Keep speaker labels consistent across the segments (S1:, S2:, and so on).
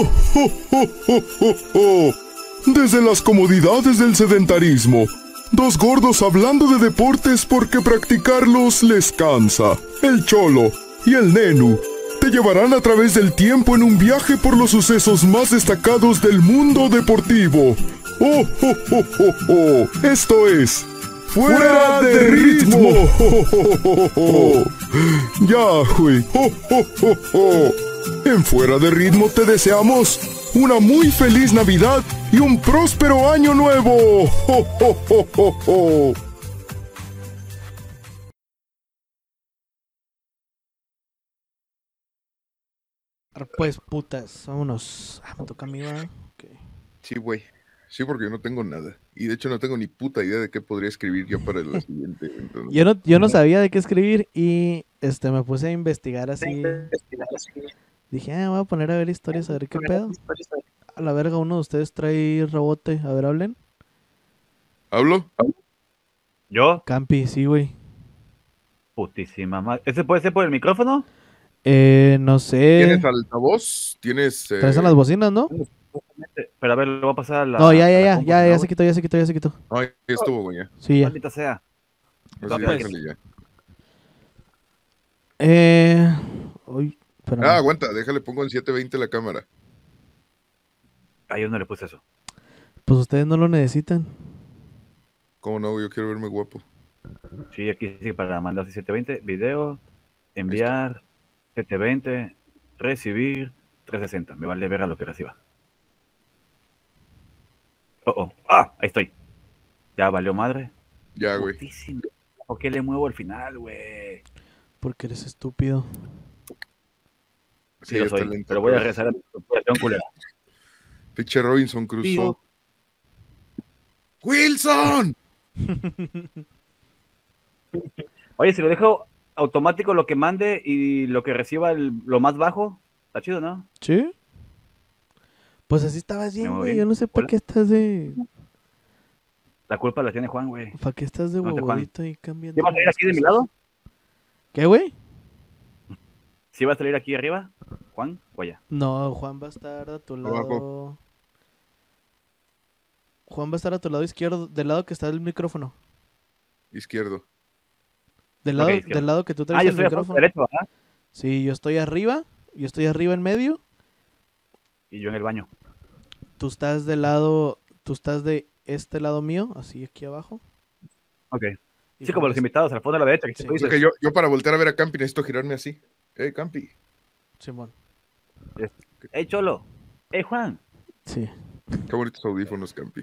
S1: ¡Oh, oh, oh, oh, oh, oh! Desde las comodidades del sedentarismo, dos gordos hablando de deportes porque practicarlos les cansa. El cholo y el nenu te llevarán a través del tiempo en un viaje por los sucesos más destacados del mundo deportivo. ¡Oh, oh, oh, oh, oh! Esto es Fuera de ritmo. Ya, güey. En Fuera de ritmo te deseamos una muy feliz Navidad y un próspero año nuevo.
S2: Pues putas, vámonos. Ah, me toca a mí, ¿verdad? Ok.
S3: Sí, güey. Sí, porque yo no tengo nada. Y de hecho no tengo ni puta idea de qué podría escribir yo para el siguiente. entonces-
S2: Yo no, yo no sabía de qué escribir y este me puse a investigar así. Dije, ah, voy a poner a ver historias, a ver qué pedo. A la verga, uno de ustedes trae rebote. A ver, hablen.
S3: ¿Hablo?
S4: ¿Yo?
S2: Campi, sí, güey.
S4: Putísima madre. ¿Ese puede ser por el micrófono?
S2: Eh, no sé.
S3: ¿Tienes altavoz? ¿Tienes...? eh,
S2: Traes en las bocinas, ¿no?
S4: Pero a ver, lo voy a pasar a la.
S2: No, ya, ya, ya, ya,
S4: ¿no,
S2: ya se quitó, ya se quitó, ya se quitó.
S3: Ay, ya estuvo, güey, ya.
S2: Sí, ya.
S4: Maldita sea. Pues.
S3: ya.
S2: Eh. Uy, espérame.
S3: Ah, aguanta, déjale, pongo en 720 la cámara.
S4: Ah, yo no le puse eso.
S2: Pues ustedes no lo necesitan.
S3: ¿Cómo no? Yo quiero verme guapo.
S4: Sí, aquí sí, para mandar 720, video, enviar, 720, recibir, 360. Me vale ver a lo que reciba. Oh, oh. Ah, ahí estoy. Ya valió madre.
S3: Ya, güey.
S4: ¿Por qué le muevo al final, güey?
S2: Porque eres estúpido.
S4: Sí, lo
S3: está
S4: soy.
S3: lento,
S4: Pero voy a rezar a mi culera.
S3: Pinche Robinson Crusoe. ¡Wilson!
S4: Oye, si lo dejo automático lo que mande y lo que reciba el- lo más bajo, está chido, ¿no?
S2: ¿Sí? Pues así estabas bien,
S4: Me
S2: güey. Yo no sé para
S4: Hola.
S2: qué estás de.
S4: La culpa la tiene Juan, güey.
S2: ¿Para qué estás de huevudito ahí cambiando?
S4: ¿Sí va a salir aquí de mi lado?
S2: ¿Qué, güey?
S4: ¿Sí va a salir aquí arriba? Juan, o allá.
S2: No, Juan va a estar a tu lado.
S3: Abajo.
S2: Juan va a estar a tu lado izquierdo, del lado que está el micrófono.
S3: Izquierdo.
S2: Del lado,
S4: izquierdo.
S2: del lado que tú
S4: Ah,
S2: traes
S4: yo
S2: el
S4: estoy a
S2: micrófono.
S4: derecho, ¿ah?
S2: Sí, yo estoy arriba, yo estoy arriba en medio.
S4: Y yo en el baño.
S2: Tú estás del lado, tú estás de este lado mío, así aquí abajo.
S4: Ok.
S2: Y
S4: Sí, como los invitados, al fondo de la derecha. Que
S2: Sí.
S4: tú
S3: O sea
S4: dices.
S3: que yo, yo para voltear a ver a Campi necesito girarme así. ¡Eh, Campi!
S2: Simón.
S4: ¡Ey, Cholo! ¡Ey, Juan!
S2: Sí.
S3: Qué bonitos audífonos, Campi.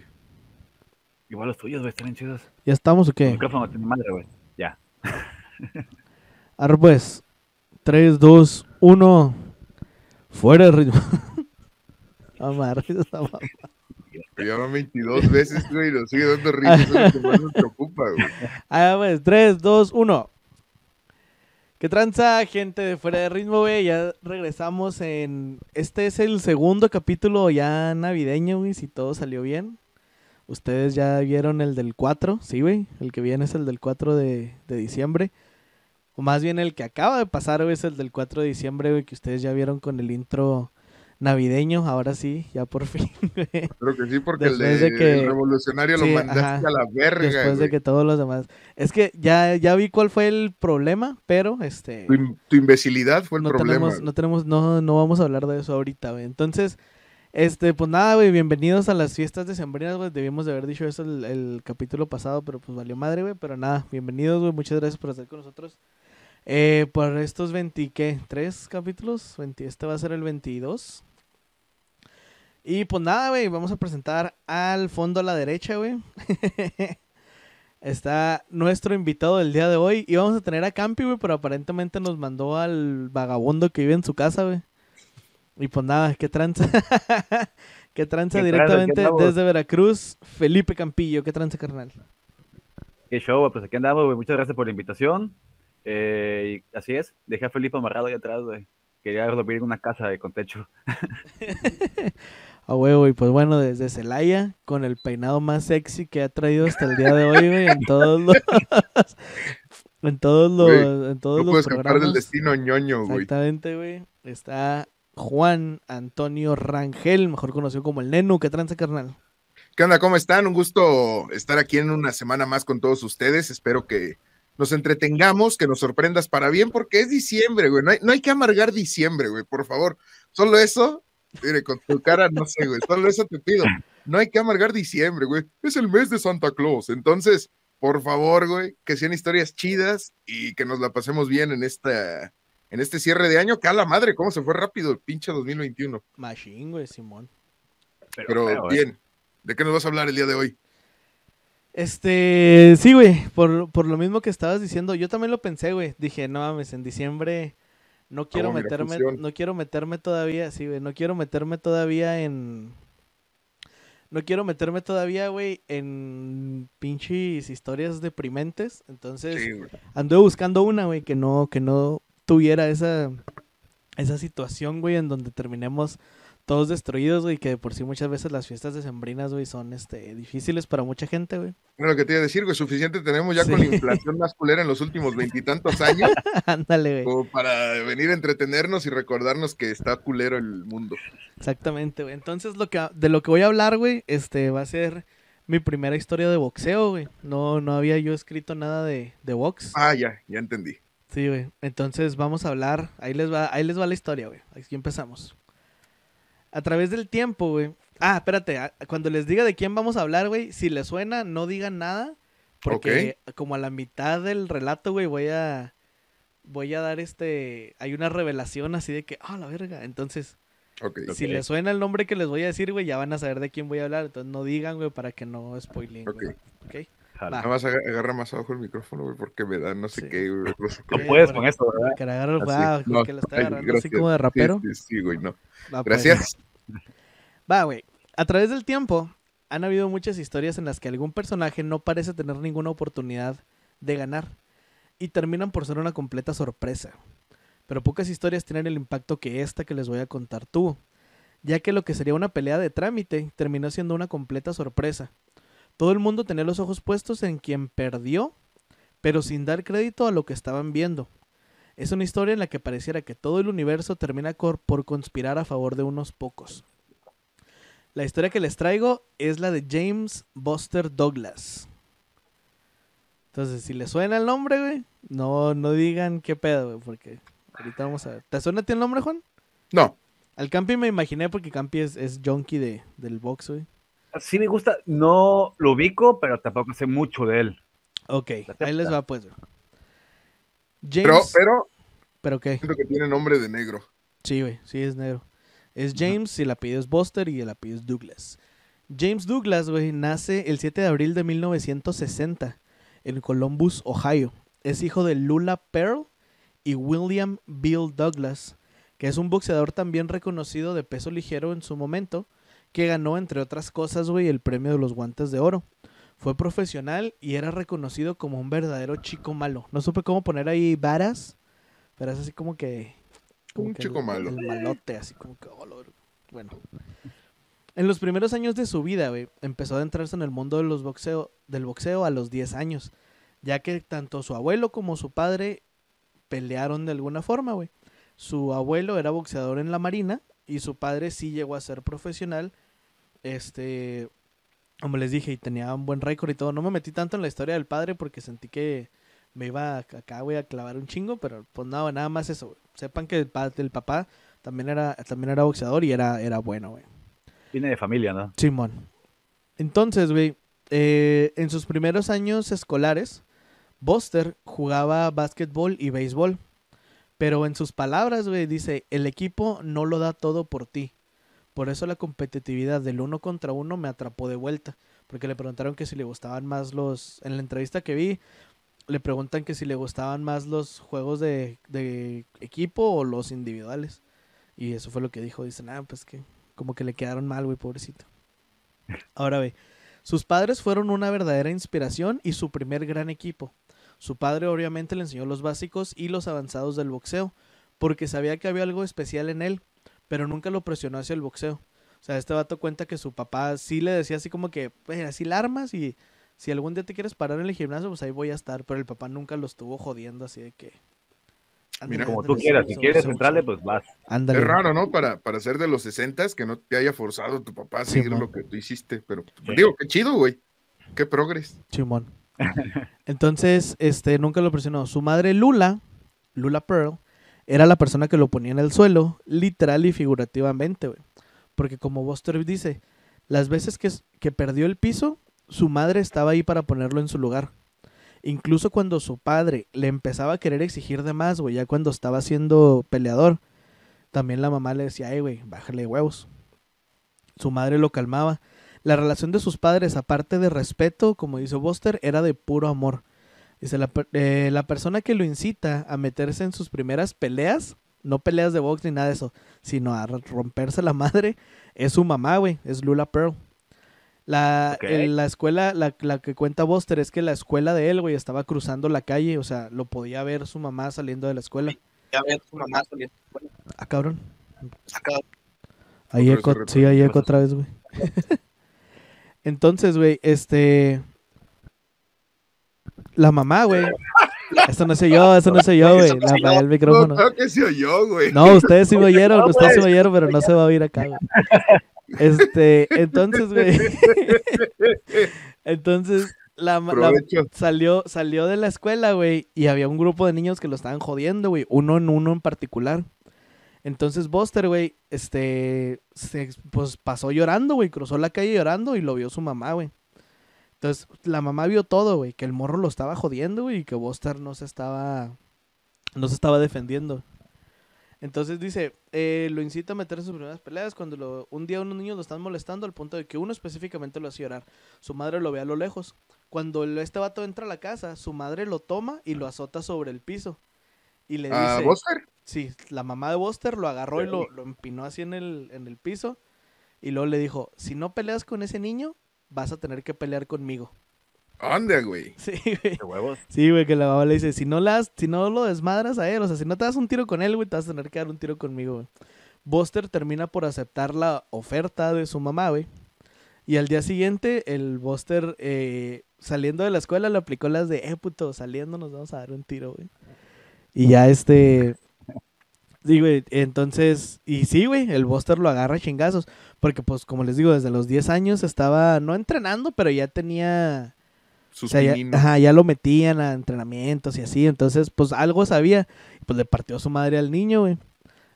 S4: Igual los tuyos, güey, están chidos.
S2: ¿Ya estamos o
S4: El
S2: qué?
S4: micrófono tiene madre, güey. Ya.
S2: Ahora pues. 3, 2, 1. Fuera de ritmo. Amar, esa mamá.
S3: Llama 22 veces, güey, y nos sigue dando risa. Eso es lo que más nos preocupa, güey.
S2: Ah, pues, 3, 2, 1. ¿Qué tranza, gente de fuera de ritmo, güey? Ya regresamos en... Este es el segundo capítulo ya navideño, güey, si todo salió bien. Ustedes ya vieron el del 4, sí, güey. El que viene es el del 4 de, de diciembre. O más bien el que acaba de pasar, güey, es el del 4 de diciembre, güey, que ustedes ya vieron con el intro navideño. Ahora sí, ya por fin, güey.
S3: Creo que sí, porque el,
S2: Después
S3: de,
S2: de que-
S3: el revolucionario
S2: Sí,
S3: lo mandaste
S2: ajá.
S3: a la verga,
S2: Después de que todos los demás. Es que ya, ya vi cuál fue el problema, pero este.
S3: Tu, tu imbecilidad fue el
S2: no
S3: problema.
S2: tenemos, no tenemos, no, no vamos a hablar de eso ahorita, güey. Entonces, este, pues nada, güey, bienvenidos a las fiestas decembrinas, güey. Debimos de haber dicho eso el, el capítulo pasado, pero pues valió madre, güey. Pero nada, bienvenidos, güey. Muchas gracias por estar con nosotros. Eh, por estos 20, ¿qué? ¿Tres capítulos? 20, este va a ser el 22. Y pues nada, güey, vamos a presentar al fondo a la derecha, güey. Está nuestro invitado del día de hoy. Y vamos a tener a Campi, güey, pero aparentemente nos mandó al vagabundo que vive en su casa, güey. Y pues nada, qué tranza. qué tranza directamente desde Veracruz. Felipe Campillo, qué tranza, carnal.
S4: Qué show, pues aquí andamos, güey. Muchas gracias por la invitación. Eh, y así es, dejé a Felipe amarrado ahí atrás, güey. Quería dormir en una casa de con techo.
S2: A huevo, y pues bueno, desde Celaya, con el peinado más sexy que ha traído hasta el día de hoy, güey, en todos los. en todos los.
S3: Güey,
S2: en todos
S3: No
S2: los
S3: escapar del
S2: programas.
S3: destino ñoño, güey.
S2: Exactamente, güey. Está Juan Antonio Rangel, mejor conocido como el Nenu. ¿Qué tranza, carnal?
S3: ¿Qué onda? ¿Cómo están? Un gusto estar aquí en una semana más con todos ustedes. Espero que nos entretengamos, que nos sorprendas para bien, porque es diciembre, güey. No hay, no hay que amargar diciembre, güey, por favor. Solo eso, mire, con tu cara, no sé, güey. Solo eso te pido. No hay que amargar diciembre, güey. Es el mes de Santa Claus. Entonces, por favor, güey, que sean historias chidas y que nos la pasemos bien en esta. En este cierre de año, que a la madre, cómo se fue rápido el pinche 2021.
S2: Machine, güey, Simón.
S3: Pero,
S4: feo, ¿eh?
S3: bien, ¿de qué nos vas a hablar el día de hoy?
S2: Este, sí, güey, por, por lo mismo que estabas diciendo, yo también lo pensé, güey. Dije, no mames, en diciembre no quiero meterme, no quiero meterme todavía, sí, güey, no quiero meterme todavía en... No quiero meterme todavía, güey, en pinches historias deprimentes. Entonces,
S3: Sí,
S2: anduve buscando una, güey, que no, que no tuviera esa, esa situación, güey, en donde terminemos todos destruidos, güey, que de por sí muchas veces las fiestas decembrinas, güey, son, este, difíciles para mucha gente, güey.
S3: Bueno, lo que te iba a decir, güey, suficiente tenemos ya
S2: Sí.
S3: con la inflación más culera en los últimos veintitantos años,
S2: Ándale, güey.
S3: como para venir a entretenernos y recordarnos que está culero el mundo.
S2: Exactamente, güey. Entonces, lo que, de lo que voy a hablar, güey, este, va a ser mi primera historia de boxeo, güey. No, no había yo escrito nada de, de box.
S3: Ah, ya, ya entendí.
S2: Sí, güey. Entonces, vamos a hablar. Ahí les va, ahí les va la historia, güey. Aquí empezamos. A través del tiempo, güey. Ah, espérate. a- Cuando les diga de quién vamos a hablar, güey, si les suena, no digan nada. Porque como a la mitad del relato, güey, voy a... Voy a dar este... Hay una revelación así de que... Ah, la verga. Entonces... Si
S4: Ok.
S2: les suena el nombre que les voy a decir, güey, ya van a saber de quién voy a hablar. Entonces no digan, güey, para que no spoilen.
S3: Ok.
S2: güey.
S3: Nada más aga- agarra más abajo el micrófono, güey, porque me da no sé
S2: Sí.
S3: qué, güey. No sé
S4: No
S3: qué.
S2: Sí,
S4: puedes con esto, ¿verdad?
S2: Que le agarre el
S3: Así.
S2: wow,
S3: No,
S2: que lo está
S3: ay,
S2: agarrando así
S3: gracias.
S2: como de rapero.
S3: Sí, sí, sí, güey, no.
S2: Va, pues.
S3: Gracias.
S2: Va, güey. A través del tiempo, han habido muchas historias en las que algún personaje no parece tener ninguna oportunidad de ganar y terminan por ser una completa sorpresa. Pero pocas historias tienen el impacto que esta que les voy a contar tuvo, ya que lo que sería una pelea de trámite terminó siendo una completa sorpresa. Todo el mundo tenía los ojos puestos en quien perdió, pero sin dar crédito a lo que estaban viendo. Es una historia en la que pareciera que todo el universo termina por conspirar a favor de unos pocos. La historia que les traigo es la de James Buster Douglas. Entonces, si les suena el nombre, güey, no, no digan qué pedo, güey, porque ahorita vamos a ver. ¿Te suena a ti el nombre, Juan?
S3: No,
S2: Al Campi me imaginé porque Campi es, es junkie de, del box, güey.
S4: Sí me gusta, no lo ubico, pero tampoco sé mucho de él.
S2: Ok, ahí les va pues, güey.
S3: pero,
S2: James...
S3: pero
S2: ¿Pero qué?
S3: siento que tiene nombre de negro.
S2: Sí, güey, sí es negro. Es James y el apellido es Buster y el apellido es Douglas. James Douglas, güey, nace el 7 de abril de 1960 en Columbus, Ohio. Es hijo de Lula Pearl y William Bill Douglas, que es un boxeador también reconocido de peso ligero en su momento, que ganó, entre otras cosas, güey, el premio de los guantes de oro. Fue profesional y era reconocido como un verdadero chico malo. No supe cómo poner ahí varas, pero es así como que... como
S3: Un
S2: que
S3: chico
S2: el-
S3: malo.
S2: El malote, así como que... oh, Bueno. En los primeros años de su vida, güey, empezó a adentrarse en el mundo de los boxeo, del boxeo a los 10 años, ya que tanto su abuelo como su padre pelearon de alguna forma, güey. Su abuelo era boxeador en la marina y su padre sí llegó a ser profesional. Este, como les dije, y tenía un buen récord y todo. No me metí tanto en la historia del padre porque sentí que me iba a- acá, güey, a clavar un chingo, pero pues nada, nada más eso, güey. Sepan que el, pa- el papá también era, también era boxeador y era, era bueno, güey.
S4: Viene de familia, ¿no?
S2: Simón. Entonces, güey, eh, en sus primeros años escolares, Buster jugaba básquetbol y béisbol. Pero en sus palabras, güey, dice, el equipo no lo da todo por ti. Por eso la competitividad del uno contra uno me atrapó de vuelta. Porque le preguntaron que si le gustaban más los... En la entrevista que vi, le preguntan que si le gustaban más los juegos de, de equipo o los individuales. Y eso fue lo que dijo. Dicen, ah, pues que como que le quedaron mal, güey, pobrecito. Ahora ve, sus padres fueron una verdadera inspiración y su primer gran equipo. Su padre obviamente le enseñó los básicos y los avanzados del boxeo, porque sabía que había algo especial en él, pero nunca lo presionó hacia el boxeo. O sea, este vato cuenta que su papá sí le decía así como que, pues así la armas y si algún día te quieres parar en el gimnasio, pues ahí voy a estar, pero el papá nunca lo estuvo jodiendo así de que... Ándale,
S4: Como
S2: ándale,
S4: tú quieras, si quieres entrarle, pues vas.
S2: Ándale.
S3: Es raro, ¿no? Para, para ser de los 60 que no te haya forzado tu papá a seguir lo que tú hiciste. Pero
S4: Sí.
S3: digo, qué chido, güey. Qué progres.
S2: Simón. Entonces, este, nunca lo presionó. Su madre Lula, Lula Pearl, era la persona que lo ponía en el suelo, literal y figurativamente. Porque como Buster dice, las veces que, que perdió el piso, su madre estaba ahí para ponerlo en su lugar. Incluso cuando su padre le empezaba a querer exigir de más, güey, ya cuando estaba siendo peleador, también la mamá le decía, ay, güey, bájale huevos. Su madre lo calmaba. La relación de sus padres, aparte de respeto, como dice Buster, era de puro amor. Dice, la, eh, la persona que lo incita a meterse en sus primeras peleas, no peleas de box ni nada de eso, sino a romperse la madre, es su mamá, güey, es Lula Pearl. La, en la escuela, la, la que cuenta Buster es que la escuela de él, güey, estaba cruzando la calle, o sea, lo podía ver su mamá saliendo de la escuela.
S5: Ya ves tu mamá saliendo. Bueno,
S2: Ah, cabrón.
S5: acá.
S2: Ahí
S3: Otra vez
S2: eco, sí, ahí eco otra vez, güey. Entonces, güey, este... La mamá, güey. Esto no soy yo, eso no soy yo, güey. Apagué el
S3: No,
S2: micrófono.
S3: que se oyó, güey.
S2: No, ustedes sí me oyeron, ustedes sí me oyeron, pero no se va a oír acá, güey. Este, entonces, güey. Entonces, la, la- salió, salió de la escuela, güey, y había un grupo de niños que lo estaban jodiendo, güey, uno en uno en particular. Entonces Buster, güey, este, se, pues pasó llorando, güey, cruzó la calle llorando y lo vio su mamá, güey. Entonces, la mamá vio todo, güey, que el morro lo estaba jodiendo, y que Buster no se estaba, no se estaba defendiendo. Entonces dice, eh, lo incita a meterse en sus primeras peleas cuando lo- un día unos niños lo están molestando al punto de que uno específicamente lo hace llorar. Su madre lo ve a lo lejos. Cuando este vato entra a la casa, su madre lo toma y lo azota sobre el piso. Y le
S3: ¿A
S2: dice,
S3: Buster?
S2: sí, la mamá de Buster lo agarró y lo, lo empinó así en el, en el piso. Y luego le dijo, si no peleas con ese niño, vas a tener que pelear conmigo.
S3: Anda, güey.
S2: Sí, güey.
S4: De huevos.
S2: Sí, güey, que la mamá le dice, si no, las, si no lo desmadras a él, o sea, si no te das un tiro con él, güey, te vas a tener que dar un tiro conmigo, güey. Buster termina por aceptar la oferta de su mamá, güey. Y al día siguiente, el Buster, eh, saliendo de la escuela, le aplicó las de, eh, puto, saliendo nos vamos a dar un tiro, güey. Y ya este... Sí, güey, entonces, y sí, güey, el Buster lo agarra a chingazos, porque pues como les digo, desde los 10 años estaba, no entrenando, pero ya tenía,
S3: Sus
S2: o sea, ya,
S3: pininos.
S2: ajá, ya lo metían a entrenamientos y así. Entonces, pues algo sabía. Y pues le partió su madre al niño, güey.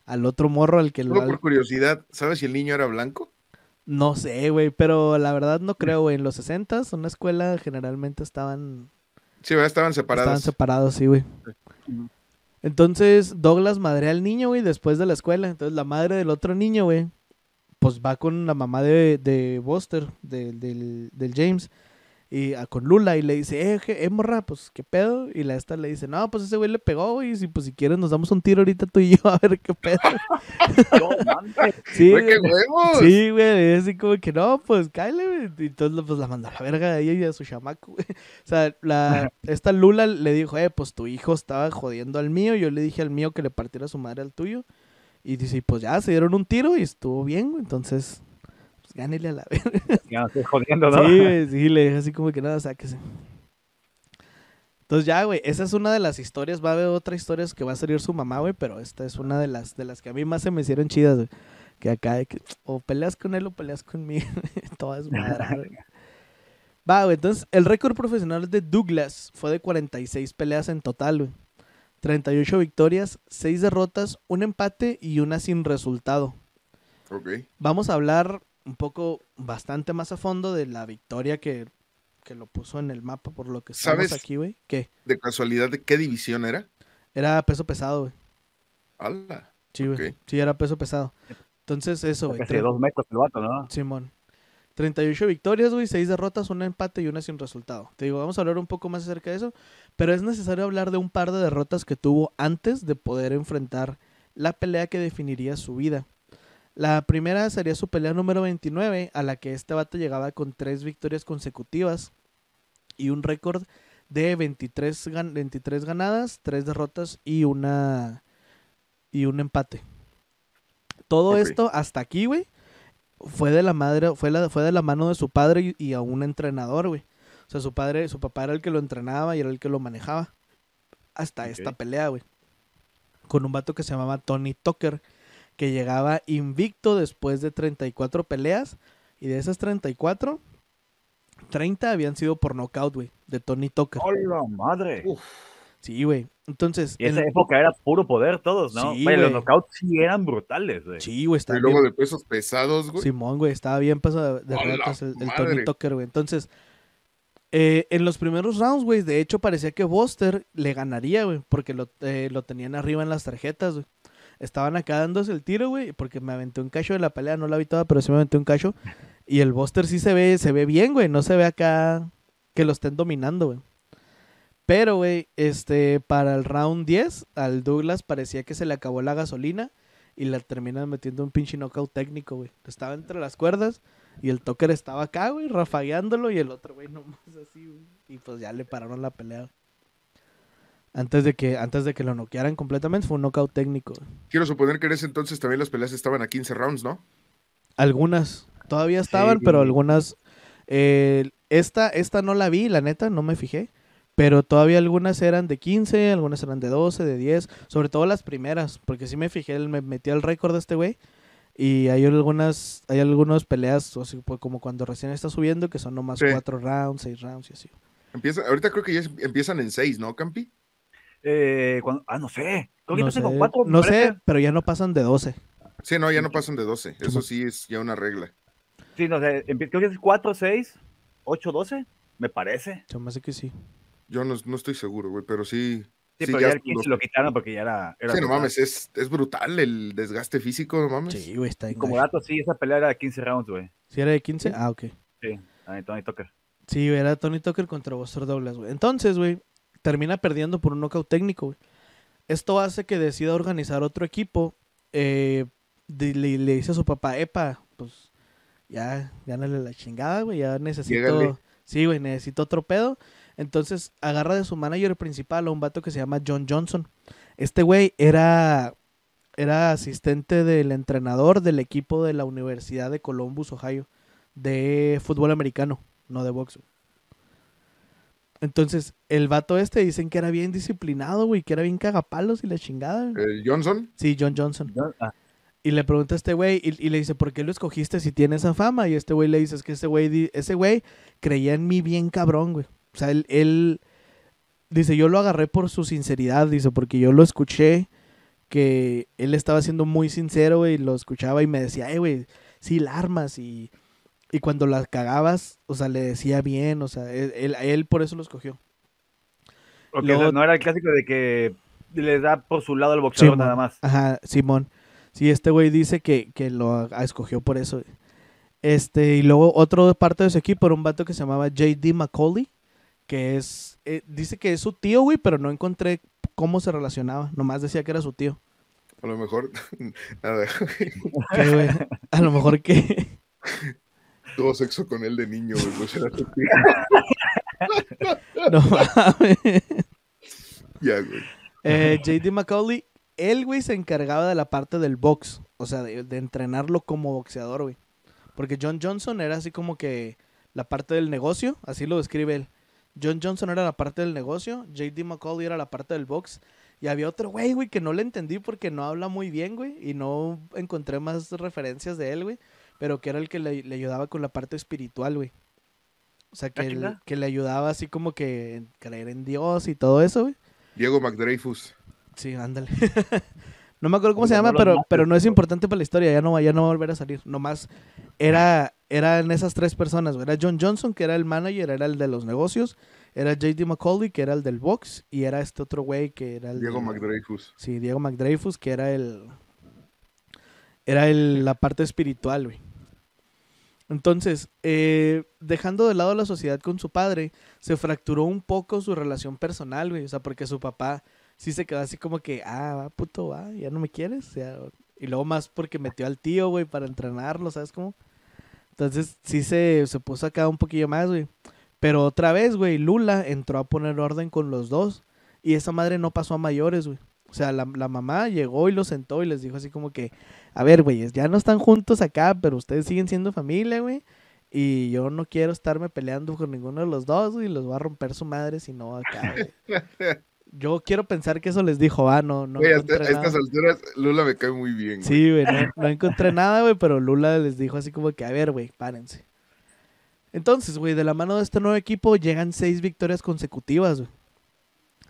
S2: Al otro morro al que lo.
S3: Por curiosidad, ¿sabes si el niño era blanco?
S2: No sé, güey. Pero la verdad no creo, güey. En los 60 una escuela generalmente estaban.
S3: Sí, ¿verdad? estaban
S2: Estaban
S3: separados.
S2: separados, sí, güey.
S4: Ujú.
S2: Entonces, Douglas madre al niño, güey, después de la escuela. Entonces, la madre del otro niño, güey, pues va con la mamá de, de Buster, de- del, del James, y a- con Lula, y le dice, eh, je- eh, morra, pues, ¿qué pedo? Y la esta le dice, no, pues ese güey le pegó, güey, y si, pues, si quieres nos damos un tiro ahorita tú y yo, a ver qué pedo.
S4: No, mames.
S2: Sí,
S3: Güey, qué huevos.
S2: Sí, güey, es así como que no, pues cállale, güey. Y entonces pues la mandó a la verga a ella y a su chamaco, güey. O sea, la, esta Lula le dijo, eh, pues tu hijo estaba jodiendo al mío. Yo le dije al mío que le partiera su madre al tuyo. Y dice, pues ya se dieron un tiro y estuvo bien, güey. Entonces, gánele a la verga.
S4: Ya estoy jodiendo, ¿no?
S2: Sí, güey, sí, le dije así como que nada, sáquese. Entonces ya, güey, esa es una de las historias. Va a haber otras historias que va a salir su mamá, güey, pero esta es una de las de las que a mí más se me hicieron chidas, güey. Que acá, que, o peleas con él o peleas conmigo. Todas madradas. Va, güey, entonces el récord profesional de Douglas fue de 46 peleas en total, güey. 38 victorias, 6 derrotas, un empate y una sin resultado.
S3: Ok.
S2: Vamos a hablar un poco, bastante más a fondo de la victoria que, que lo puso en el mapa por lo que estamos
S3: ¿Sabes?
S2: aquí, güey. ¿Qué?
S3: ¿De casualidad de qué división era?
S2: Era peso pesado, güey.
S3: ¡Hala!
S2: Sí, güey. Sí, era peso pesado. Entonces, eso, güey.
S4: Casi dos metros el vato, ¿no?
S2: Simón. 38 victorias, güey, 6 derrotas, un empate y una sin resultado. Te digo, vamos a hablar un poco más acerca de eso, pero es necesario hablar de un par de derrotas que tuvo antes de poder enfrentar la pelea que definiría su vida. La primera sería su pelea número 29, a la que este vato llegaba con 3 victorias consecutivas y un récord de 23, gan- 23 ganadas, 3 derrotas y una y un empate. Todo esto hasta aquí, güey, fue de la madre, fue, la, fue de la mano de su padre y, y a un entrenador, güey. O sea, su padre, su papá era el que lo entrenaba y era el que lo manejaba. Hasta esta pelea, güey. con un vato que se llamaba Tony Tucker, que llegaba invicto después de 34 peleas. Y de esas 34, 30 habían sido por knockout, güey, de Tony Tucker.
S4: ¡Hola madre!
S3: Uf,
S2: Sí, güey. Entonces,
S4: Y esa
S2: en-
S4: época era puro poder todos, ¿no?
S2: Sí,
S4: los knockouts sí eran brutales, güey.
S2: sí, güey,
S3: y
S2: estaba
S3: luego
S2: bien-
S3: de pesos pesados, güey.
S2: Simón, güey, estaba bien pasado de, de
S3: ¡A la
S2: ratas el, el Tony! Tucker, güey. Entonces, eh, en los primeros rounds, güey, de hecho parecía que Buster le ganaría, güey, porque lo, eh, lo tenían arriba en las tarjetas, güey. Estaban acá dándose el tiro, güey, porque me aventé un cacho de la pelea, no la vi toda, pero sí me aventé un cacho. Y el Buster sí se ve, se ve bien, güey, no se ve acá que lo estén dominando, güey. Pero, güey, este, para el round 10, al Douglas parecía que se le acabó la gasolina y le terminan metiendo un pinche knockout técnico, güey. Estaba entre las cuerdas y el Tucker estaba acá, güey, rafagueándolo y el otro, güey, nomás así, güey. Y pues ya le pararon la pelea. Antes de que, antes de que lo noquearan completamente, fue un knockout técnico.
S3: Quiero suponer que en ese entonces también las peleas estaban a 15 rounds, ¿no?
S2: Algunas todavía estaban,
S4: Sí.
S2: pero algunas. eh, esta, esta no la vi, la neta, no me fijé. Pero todavía algunas eran de 15, algunas eran de 12, de 10. Sobre todo las primeras, porque sí me fijé, me metí al récord de este güey. Y hay algunas, hay algunas peleas, sea, pues, como cuando recién está subiendo, que son nomás
S3: Sí.
S2: 4 rounds, 6 rounds y así.
S3: Empieza, ahorita creo que ya empiezan en 6, ¿no, Campi?
S4: Eh, cuando- ah, no sé. Creo que
S2: No, sé,
S4: tengo cuatro.
S2: no sé, pero ya no pasan de 12.
S3: Sí, no, ya no pasan de 12. Eso sí es ya una regla.
S4: Sí, no sé. Creo que es 4, 6, 8, 12, me parece.
S2: Se me hace que sí.
S3: Yo no, no estoy seguro, güey, pero sí.
S4: Sí,
S3: sí,
S4: pero
S3: ya
S4: ya el 15
S3: los-
S4: lo quitaron porque ya era. era
S3: Sí, no
S4: brutal.
S3: mames, es, es brutal el desgaste físico, no mames.
S2: Sí, güey, está en
S4: como dato, sí, esa pelea era de 15 rounds, güey.
S2: ¿Sí era de 15? Ah, ok.
S4: Sí, Tony Tucker.
S2: Sí, era Tony Tucker contra Buster Douglas, güey. Entonces, güey, termina perdiendo por un knockout técnico, güey. Esto hace que decida organizar otro equipo. eh, le, le dice a su papá, epa, pues ya, gánale la chingada, güey, ya necesito... Sí, güey, necesito otro pedo. Entonces agarra de su manager principal a un vato que se llama John Johnson. Este güey era, era asistente del entrenador del equipo de la Universidad de Columbus, Ohio, de fútbol americano, no de box. Entonces, el vato este dicen que era bien disciplinado, güey, que era bien cagapalos y la chingada.
S3: El Johnson,
S2: Sí, John Johnson.
S4: Ah,
S2: Y le pregunta a este güey y, y le dice, ¿por qué lo escogiste si tiene esa fama? Y este güey le dice, es que ese güey, ese güey creía en mí bien cabrón, güey. O sea, él, él dice, yo lo agarré por su sinceridad, dice, porque yo lo escuché que él estaba siendo muy sincero, güey, y lo escuchaba y me decía, eh, güey, sí, la armas y, y cuando las cagabas, o sea, le decía bien, o sea, él, él, por eso lo escogió.
S4: porque
S2: Luego-
S4: o sea, no era el clásico de que le da por su lado al boxeador
S2: Simón.
S4: nada más.
S2: Ajá, Simón. Sí, este güey dice que, que lo a- escogió por eso. Este, y luego otro parte de su equipo era un vato que se llamaba JD McCauley, que es, eh, dice que es su tío, güey, pero no encontré cómo se relacionaba. Nomás decía que era su tío.
S3: a lo mejor, nada,
S2: Que, güey, a lo mejor que...
S3: tuvo sexo con él de niño, güey, pues era su tío.
S2: no mames.
S3: Ya, güey.
S2: Eh, JD McCauley, él, güey, se encargaba de la parte del box. O sea, de, de entrenarlo como boxeador, güey. Porque John Johnson era así como que la parte del negocio, así lo describe él. John Johnson era la parte del negocio, JD McCauley era la parte del box. Y había otro güey, güey, que no le entendí porque no habla muy bien, güey. Y no encontré más referencias de él, güey. Pero que era el que le, le ayudaba con la parte espiritual, güey. O sea, que,
S4: Ah, chinga.
S2: que le ayudaba así como que en creer en Dios y todo eso, güey.
S3: Diego McDreyfus.
S2: Sí, ándale. no me acuerdo cómo se
S4: no
S2: llama, pero, pero no es importante para la historia, ya no, va- ya no va a volver a salir. Nomás era, eran esas tres personas, güey. Era John Johnson, que era el manager, era el de los negocios, era JD McCauley, que era el del box, y era este otro güey que era el
S3: Diego
S2: de-
S3: McDreyfus.
S2: Sí, Diego McDreyfus, que era el. Era el, la parte espiritual, güey. Entonces, eh, dejando de lado la sociedad con su padre, se fracturó un poco su relación personal, güey. O sea, porque su papá sí se quedó así como que, ah, va, puto, va, ya no me quieres. O sea, y luego más porque metió al tío, güey, para entrenarlo, ¿sabes cómo? Entonces, sí se, se puso acá un poquillo más, güey. Pero otra vez, güey, Lula entró a poner orden con los dos. Y esa madre no pasó a mayores, güey. O sea, la, la mamá llegó y los sentó y les dijo así como que, a ver, güeyes, ya no están juntos acá, pero ustedes siguen siendo familia, güey. Y yo no quiero estarme peleando con ninguno de los dos, güey. Los va a romper su madre si no acá, güey. Yo quiero pensar que eso les dijo, ah, no, no
S3: Güey, hasta- a estas alturas, Lula me cae muy bien. güey.
S2: Sí, güey, no, no encontré nada, güey, pero Lula les dijo así como que, a ver, güey, párense. Entonces, güey, de la mano de este nuevo equipo llegan seis victorias consecutivas, güey.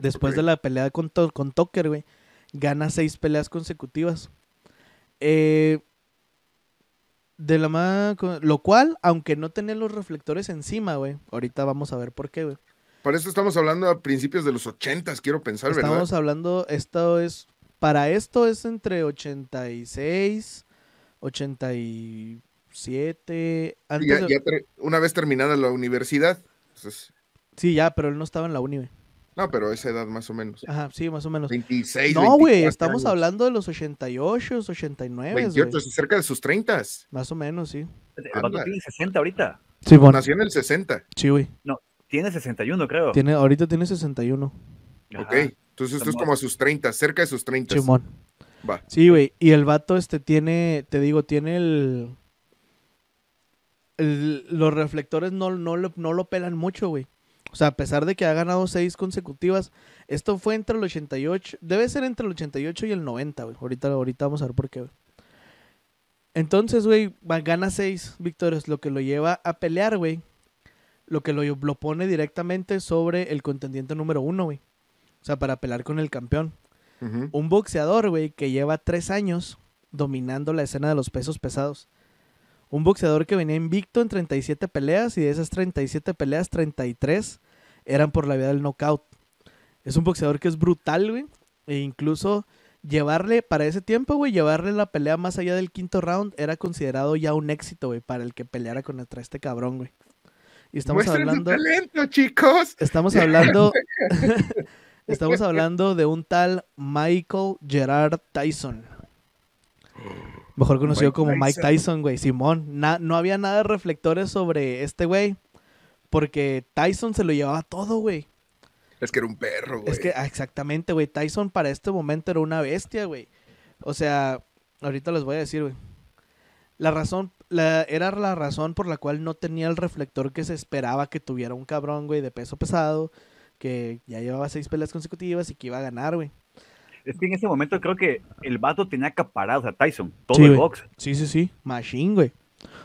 S2: Después de la pelea con, To- con Tucker, güey, gana seis peleas consecutivas. Eh, de la con- lo cual, aunque no tenía los reflectores encima, güey, ahorita vamos a ver por qué, güey.
S3: Para eso estamos hablando a principios de los ochentas, quiero pensar, ¿verdad?
S2: Estamos hablando, esto es, para esto es entre 86, 87,
S3: Sí,
S2: antes
S3: ya-
S2: de-
S3: ya ter- una vez terminada la universidad. Entonces,
S2: sí, ya, pero él no estaba en la uni, güey.
S3: No, pero esa edad más o menos.
S2: Ajá, sí, más o menos.
S3: 26,
S2: No, güey,
S3: 24
S2: estamos
S3: años.
S2: hablando de los 88, 89,
S3: 28,
S2: güey.
S3: cerca de sus 30.
S2: Más o menos, sí.
S4: El vato
S3: Anda.
S4: tiene 60 ahorita.
S2: Sí, bueno,
S3: Nació en el 60.
S2: sí, güey.
S4: Tiene 61, creo.
S2: Tiene, ahorita tiene 61,
S4: Ajá.
S3: Ok. Entonces esto es como a sus 30, cerca de sus 30.
S2: Simón.
S3: Va.
S2: Sí, güey. Y el vato este tiene, te digo, tiene el... el- los reflectores no, no, lo, no lo pelan mucho, güey. O sea, a pesar de que ha ganado seis consecutivas, esto fue entre el 88, debe ser entre el 88 y el 90, güey. Ahorita, ahorita vamos a ver por qué, güey. Entonces, güey, gana seis victorias, lo que lo lleva a pelear, güey. Lo que lo, lo pone directamente sobre el contendiente número uno, güey. O sea, para pelear con el campeón un boxeador, güey, que lleva tres años dominando la escena de los pesos pesados. Un boxeador que venía invicto en 37 peleas y de esas 37 peleas, 33 eran por la vía del knockout. Es un boxeador que es brutal, güey. E incluso llevarle, para ese tiempo, güey, llevarle la pelea más allá del quinto round era considerado ya un éxito, güey, para el que peleara contra este cabrón, güey. Y estamos
S3: Muestren su
S2: hablando...
S3: talento, chicos.
S2: Estamos hablando. estamos hablando de un tal Michael Gerard Tyson. Mejor conocido
S3: Mike
S2: como Mike
S3: Tyson.
S2: Tyson, güey. Simón. Na- no había nada de reflectores sobre este güey. Porque Tyson se lo llevaba todo, güey.
S3: Es que era un perro, güey.
S2: Es que, ah, exactamente, güey. Tyson para este momento era una bestia, güey. O sea, ahorita les voy a decir, güey. La razón, la, era la razón por la cual no tenía el reflector que se esperaba que tuviera un cabrón, güey, de peso pesado, que ya llevaba seis peleas consecutivas y que iba a ganar, güey.
S4: Es que en ese momento creo que el vato tenía acaparado, o sea, Tyson, todo
S2: Sí,
S4: el box.
S2: Sí, sí, sí. Machine, güey.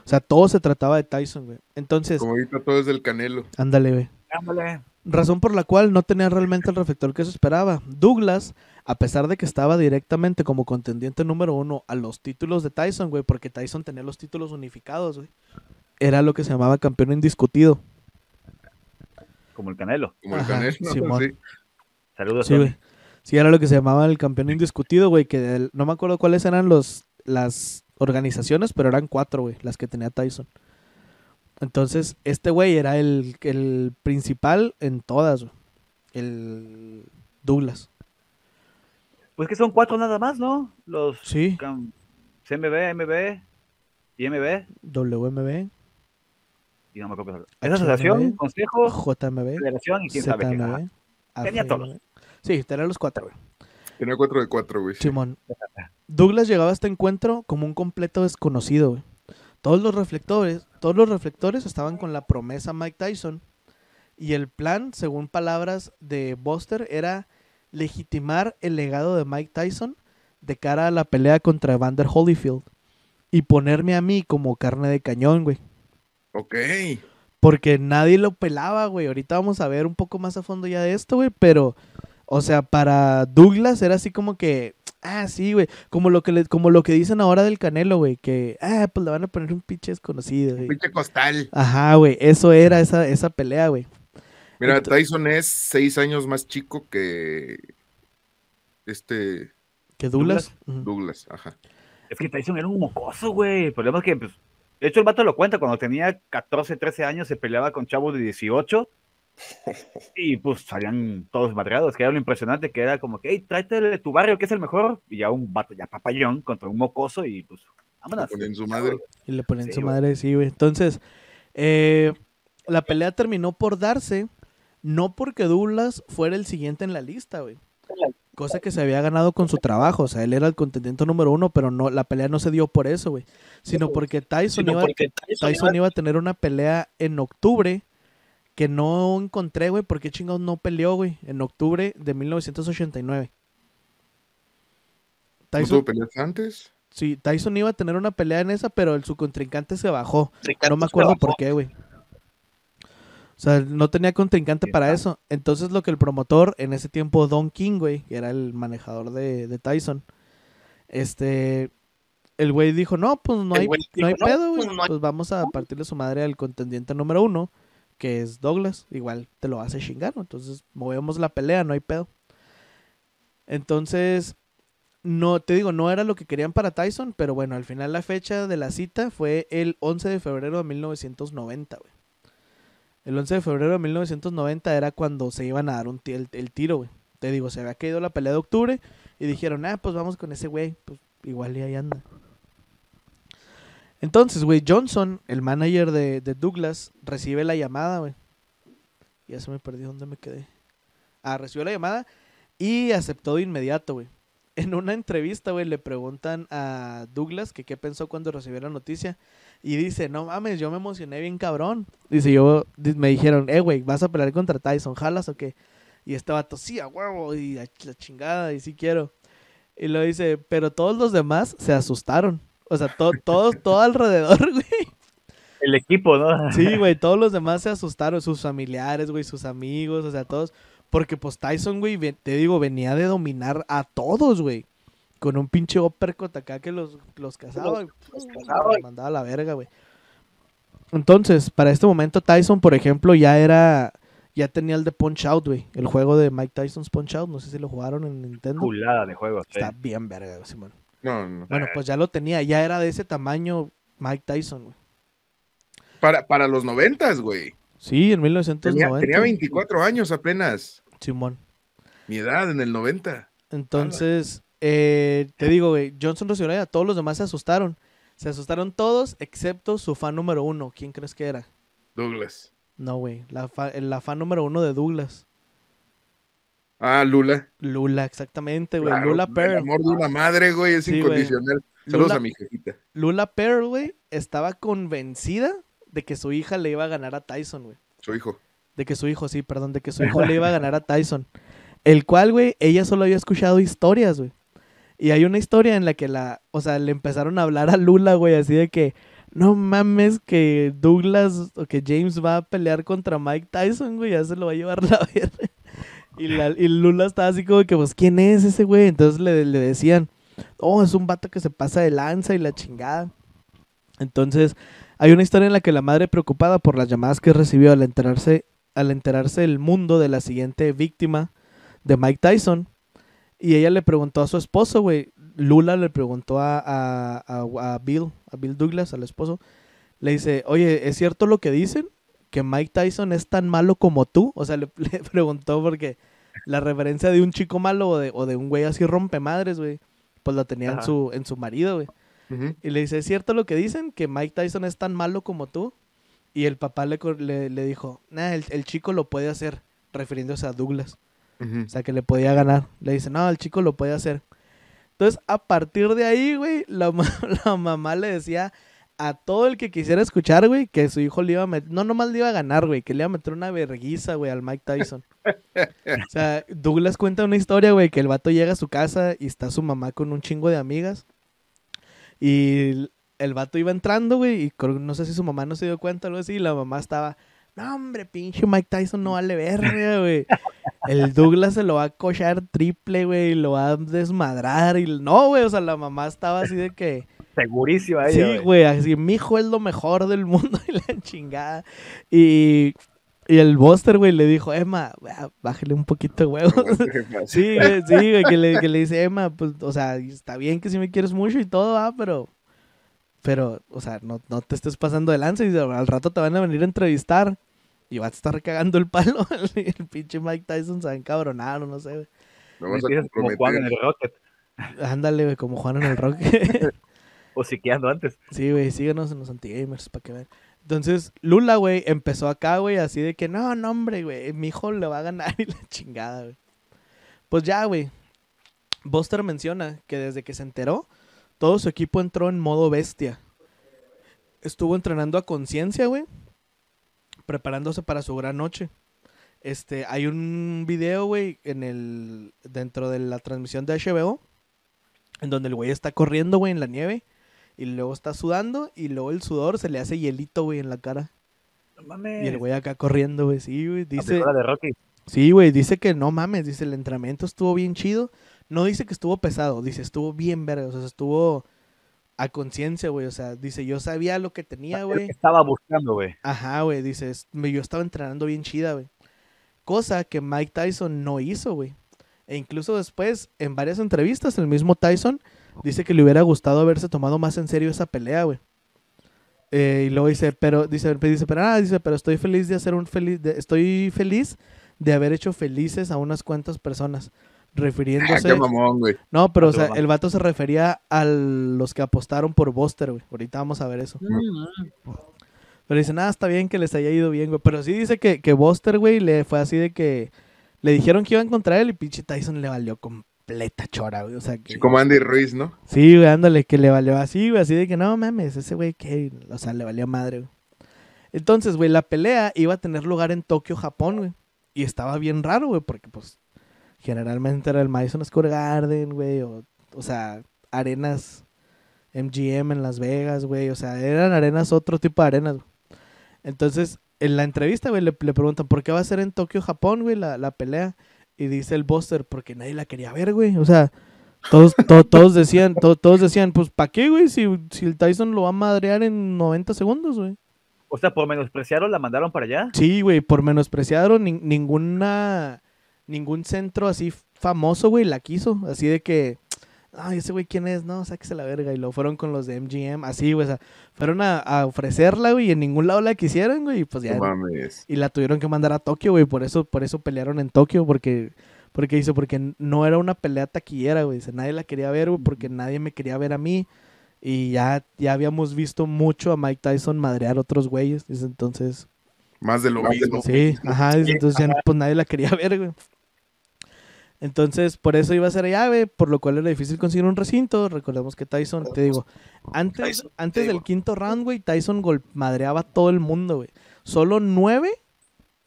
S2: O sea, todo se trataba de Tyson, güey. Entonces,
S3: Como ahorita todo es del canelo.
S2: ándale, güey.
S4: Ándale.
S2: Razón por la cual no tenía realmente el reflector que se esperaba. Douglas, a pesar de que estaba directamente como contendiente número uno a los títulos de Tyson, güey, porque Tyson tenía los títulos unificados, güey. Era lo que se llamaba campeón indiscutido.
S4: Como el Canelo.
S3: Como el
S2: Ajá,
S3: canelo. ¿no?
S2: Simón.
S3: Sí.
S4: Saludos,
S2: Sí, güey. Sí, era lo que se llamaba el campeón indiscutido, güey, que el- no me acuerdo cuáles eran los las organizaciones, pero eran cuatro, güey, las que tenía Tyson. Entonces, este güey era el, el principal en todas, güey. El Douglas.
S4: Pues que son cuatro nada más, ¿no? Los
S2: Sí,
S4: CMB, MB y MB.
S2: WMB,
S4: Y no me acuerdo. Esa asociación, consejo,
S2: JMB,
S4: federación y quién sabe qué.
S2: ZMB.
S4: Tenía todos.
S2: Sí, tenía los cuatro, güey.
S3: Tenía 4 de 4, güey.
S2: Simón. Douglas llegaba a este encuentro como un completo desconocido, güey. Todos los reflectores, todos los reflectores estaban con la promesa Mike Tyson. Y el plan, según palabras de Buster, era legitimar el legado de Mike Tyson de cara a la pelea contra Evander Holyfield. Y ponerme a mí como carne de cañón, güey.
S3: Ok.
S2: Porque nadie lo pelaba, güey. Ahorita vamos a ver un poco más a fondo ya de esto, güey. Pero, o sea, para Douglas era así como que, ah, sí, güey. Como lo que le, como lo que dicen ahora del Canelo, güey. Que, ah, pues le van a poner un pinche desconocido, güey.
S3: Pinche costal.
S2: Ajá, güey. Eso era esa, esa pelea, güey.
S3: Mira, Tyson es 6 años más chico que este
S2: Que Douglas.
S3: Douglas. Ajá.
S4: Es que Tyson era un mocoso, güey. El problema es que, pues, de hecho, el vato lo cuenta. Cuando tenía 14, 13 años, se peleaba con chavos de 18. Y pues salían todos madreados, que era lo impresionante, que era como que, hey, tráete de tu barrio, que es el mejor. Y ya un vato, ya papayón, contra un mocoso, y pues, vámonos.
S3: Ponen su madre.
S2: Y le ponen
S4: Sí,
S2: su
S4: güey.
S2: madre, sí, güey. Entonces, eh, la pelea terminó por darse, no porque Douglas fuera el siguiente en la lista, güey. Cosa que se había ganado con su trabajo. O sea, él era el contendiente número uno, pero no, la pelea no se dio por eso, güey. Sino porque Tyson,
S5: Sino
S2: iba,
S5: porque Tyson iba
S2: a tener una pelea en octubre que no encontré, güey, por qué chingados no peleó, güey, en octubre de 1989.
S3: ¿No
S2: Tyson,
S3: tuvo peleas antes?
S2: sí, Tyson iba a tener una pelea en esa, pero el, su contrincante se bajó.
S5: Ricardo
S2: No me acuerdo
S5: bajó.
S2: por qué, güey. O sea, no tenía contrincante
S4: Sí,
S2: para
S4: está.
S2: eso. Entonces lo que el promotor, en ese tiempo Don King, güey, que era el manejador de, de Tyson, este, el güey dijo, no, pues no
S5: El
S2: hay, no hay
S5: dijo, "No,
S2: pedo, güey.
S5: pues no hay
S2: Pues vamos a partirle su madre al contendiente número uno, que es Douglas. Igual te lo hace chingar. Entonces movemos la pelea, no hay pedo. Entonces, no, te digo, no era lo que querían para Tyson, pero bueno, al final la fecha de la cita fue el 11 de febrero de 1990, güey. El 11 de febrero de 1990 era cuando se iban a dar un el, tiro. Te digo, se había caído la pelea de octubre y dijeron, ah, pues vamos con ese güey, pues igual y ahí anda. Entonces, güey, Johnson, el manager de, Douglas, recibe la llamada, güey. Ya se me perdí dónde me quedé. Ah, recibió la llamada y aceptó de inmediato, güey. En una entrevista, güey, le preguntan a Douglas que qué pensó cuando recibió la noticia. Y dice, no mames, yo me emocioné bien cabrón. Dice, yo, me dijeron, eh, güey, ¿vas a pelear contra Tyson? ¿Jalas o qué? Y este vato, sí, a huevo, y la chingada, y sí quiero. Y lo dice, pero todos los demás se asustaron. O sea, to- todos, todo alrededor, güey.
S4: El equipo, ¿no?
S2: Sí, güey, todos los demás se asustaron, sus familiares, güey, sus amigos, o sea, todos. Porque pues Tyson, güey, te digo, venía de dominar a todos, güey. Con un pinche uppercut acá que los, los cazaba.
S5: los
S2: pum,
S5: cazaba.
S2: los mandaba a la verga, güey. Entonces, para este momento Tyson, por ejemplo, ya era... Ya tenía el de Punch Out, güey. El juego de Mike Tyson's Punch Out. No sé si lo jugaron en Nintendo.
S4: Culada de juego. sí.
S2: Está bien verga, güey, Simón.
S3: No, no.
S2: Bueno, pues ya lo tenía. Ya era de ese tamaño Mike Tyson, güey.
S3: Para, para los noventas, güey.
S2: Sí, en
S3: Tenía,
S2: 1990.
S3: tenía 24 años apenas.
S2: Simón.
S3: Mi edad en el 90.
S2: Entonces, eh, te digo, güey, Johnson recibió idea, todos los demás se asustaron. Se asustaron todos, excepto su fan número uno. ¿Quién crees que era?
S3: Douglas.
S2: No, güey, la, fa- la fan número uno de Douglas.
S3: Ah, Lula.
S2: Lula, exactamente, güey.
S3: Claro,
S2: Lula
S3: El
S2: Pearl.
S3: amor de una madre, güey, es
S2: Sí, güey.
S3: incondicional. Saludos
S2: Lula-
S3: a mi jefita.
S2: Lula Pearl, güey, estaba convencida de que su hija le iba a ganar a Tyson, güey.
S3: Su hijo.
S2: De que su hijo, sí, perdón, de que su hijo le iba a ganar a Tyson. El cual, güey, ella solo había escuchado historias, güey. Y hay una historia en la que la, o sea, le empezaron a hablar a Lula, güey, así de que, no mames, que Douglas o que James va a pelear contra Mike Tyson, güey, ya se lo va a llevar la verga. Y, la, y Lula estaba así como que, pues, ¿quién es ese güey? Entonces le, le decían, oh, es un vato que se pasa de lanza y la chingada. Entonces, hay una historia en la que la madre, preocupada por las llamadas que recibió al enterarse, al enterarse el mundo de la siguiente víctima de Mike Tyson, y ella le preguntó a su esposo, güey, Lula le preguntó a, a, a- Bill, a Bill Douglas, al esposo, le dice, oye, ¿es cierto lo que dicen? ¿Que Mike Tyson es tan malo como tú? O sea, le, le preguntó porque la referencia de un chico malo o de, o de un güey así rompemadres, güey, pues lo tenía en su, en su marido, güey. Y le dice, ¿es cierto lo que dicen? ¿Que Mike Tyson es tan malo como tú? Y el papá le, le, le dijo, nah, el, el chico lo puede hacer, refiriéndose a Douglas. O sea, que le podía ganar. Le dice, no, el chico lo puede hacer. Entonces, a partir de ahí, güey, la, la mamá le decía a todo el que quisiera escuchar, güey, que su hijo le iba a meter, no nomás le iba a ganar, güey, que le iba a meter una verguiza, güey, al Mike Tyson. o sea, Douglas cuenta una historia, güey, que el vato llega a su casa y está su mamá con un chingo de amigas. Y el- vato iba entrando, güey, y no sé si su mamá no se dio cuenta o algo así, y la mamá estaba, no, hombre, pinche Mike Tyson no vale verga, güey. El Douglas se lo va a cochar triple, güey, y lo va a desmadrar. Y no, güey, o sea, la mamá estaba así de que.
S4: Segurísima
S2: Sí,
S4: ella,
S2: güey, así, mi hijo es lo mejor del mundo y la chingada. Y, y el Buster, güey, le dijo, Emma, "Bá- bájale un poquito de huevos. Sí, güey, sí, güey, que le, que le dice, Emma, pues, o sea, está bien que sí me quieres mucho y todo, ah, pero, pero, o sea, no, no te estés pasando de lanza y al rato te van a venir a entrevistar y vas a estar cagando el palo. el, el pinche Mike Tyson se va a encabronar o no sé, güey.
S3: Me vas a
S4: como Juan en el Rocket.
S2: Ándale, güey, como Juan en el rock.
S4: O siqueando antes.
S2: sí, güey, síguenos en los anti-gamers para que vean. Entonces, Lula, güey, empezó acá, güey, así de que, no, no, hombre, güey, mi hijo le va a ganar y la chingada, güey. Pues ya, güey. Buster menciona que desde que se enteró, todo su equipo entró en modo bestia. Estuvo entrenando a conciencia, güey. preparándose para su gran noche. Este, hay un video, güey, en el dentro de la transmisión de HBO en donde el güey está corriendo, güey, en la nieve y luego está sudando y luego el sudor se le hace hielito, güey, en la cara.
S4: No mames.
S2: Y el güey acá corriendo, güey, sí, güey, dice
S4: Dice... de Rocky.
S2: Sí, güey, dice que no mames, dice el entrenamiento estuvo bien chido. No dice que estuvo pesado, dice estuvo bien verga, o sea, estuvo a conciencia, güey, o sea, dice yo sabía lo que tenía,
S4: El
S2: güey.
S4: que estaba buscando, güey.
S2: Ajá, güey, dice, "Es- me- yo estaba entrenando bien chida, güey. Cosa que Mike Tyson no hizo, güey. E incluso después, en varias entrevistas, el mismo Tyson dice que le hubiera gustado haberse tomado más en serio esa pelea, güey. Eh, y luego dice, pero, dice, dice, pero, ah, dice, pero estoy feliz de hacer un feliz, de- estoy feliz de haber hecho felices a unas cuantas personas.
S3: Ah,
S2: Refiriéndose.
S3: qué mamón, güey.
S2: no, pero, o sea, el vato se refería a los que apostaron por Buster, güey. Ahorita vamos a ver eso. Pero dice, nada, está bien que les haya ido bien, güey. Pero sí dice que, que Buster, güey, le fue así de que le dijeron que iban contra él y pinche Tyson le valió completa chora, güey. O sea, que...
S3: Sí, como Andy Ruiz, ¿no?
S2: Sí, güey, ándale, que le valió así, güey, así de que no mames, ese güey que, o sea, le valió madre, güey. Entonces, güey, la pelea iba a tener lugar en Tokio, Japón, güey. Y estaba bien raro, güey, porque pues generalmente era el Madison Square Garden, güey, o, o sea, arenas MGM en Las Vegas, güey, o sea, eran arenas, otro tipo de arenas, güey. Entonces, en la entrevista, güey, le, le preguntan, ¿por qué va a ser en Tokio, Japón, güey, la, la pelea? Y dice el Buster, porque nadie la quería ver, güey, o sea... Todos, to- todos decían, to- todos decían, pues, ¿para qué, güey? Si, si el Tyson lo va a madrear en 90 segundos, güey.
S4: O sea, por menospreciarlo la mandaron para allá.
S2: Sí, güey, por menospreciaron nin- ninguna, ningún centro así famoso, güey, la quiso. Así de que, ay, ese güey, ¿quién es? No, sáquese la verga. Y lo fueron con los de MGM, así, güey, o sea, fueron a, a ofrecerla, güey, y en ningún lado la quisieron, güey, y pues ya.
S3: Mames.
S2: Y la tuvieron que mandar a Tokio, güey, por eso, por eso pelearon en Tokio, porque, porque dice, porque no era una pelea taquillera, güey, dice, nadie la quería ver, güey, porque nadie me quería ver a mí, y ya, ya habíamos visto mucho a Mike Tyson madrear otros güeyes, dice, entonces,
S3: Más de lo mismo.
S2: sí, ajá, dice, entonces ya, pues nadie la quería ver, güey. Entonces, por eso iba a ser güey, por lo cual era difícil conseguir un recinto. Recordemos que Tyson, te digo, antes,
S5: Tyson,
S2: antes
S5: te
S2: del quinto round, güey, Tyson madreaba a todo el mundo, güey. Solo nueve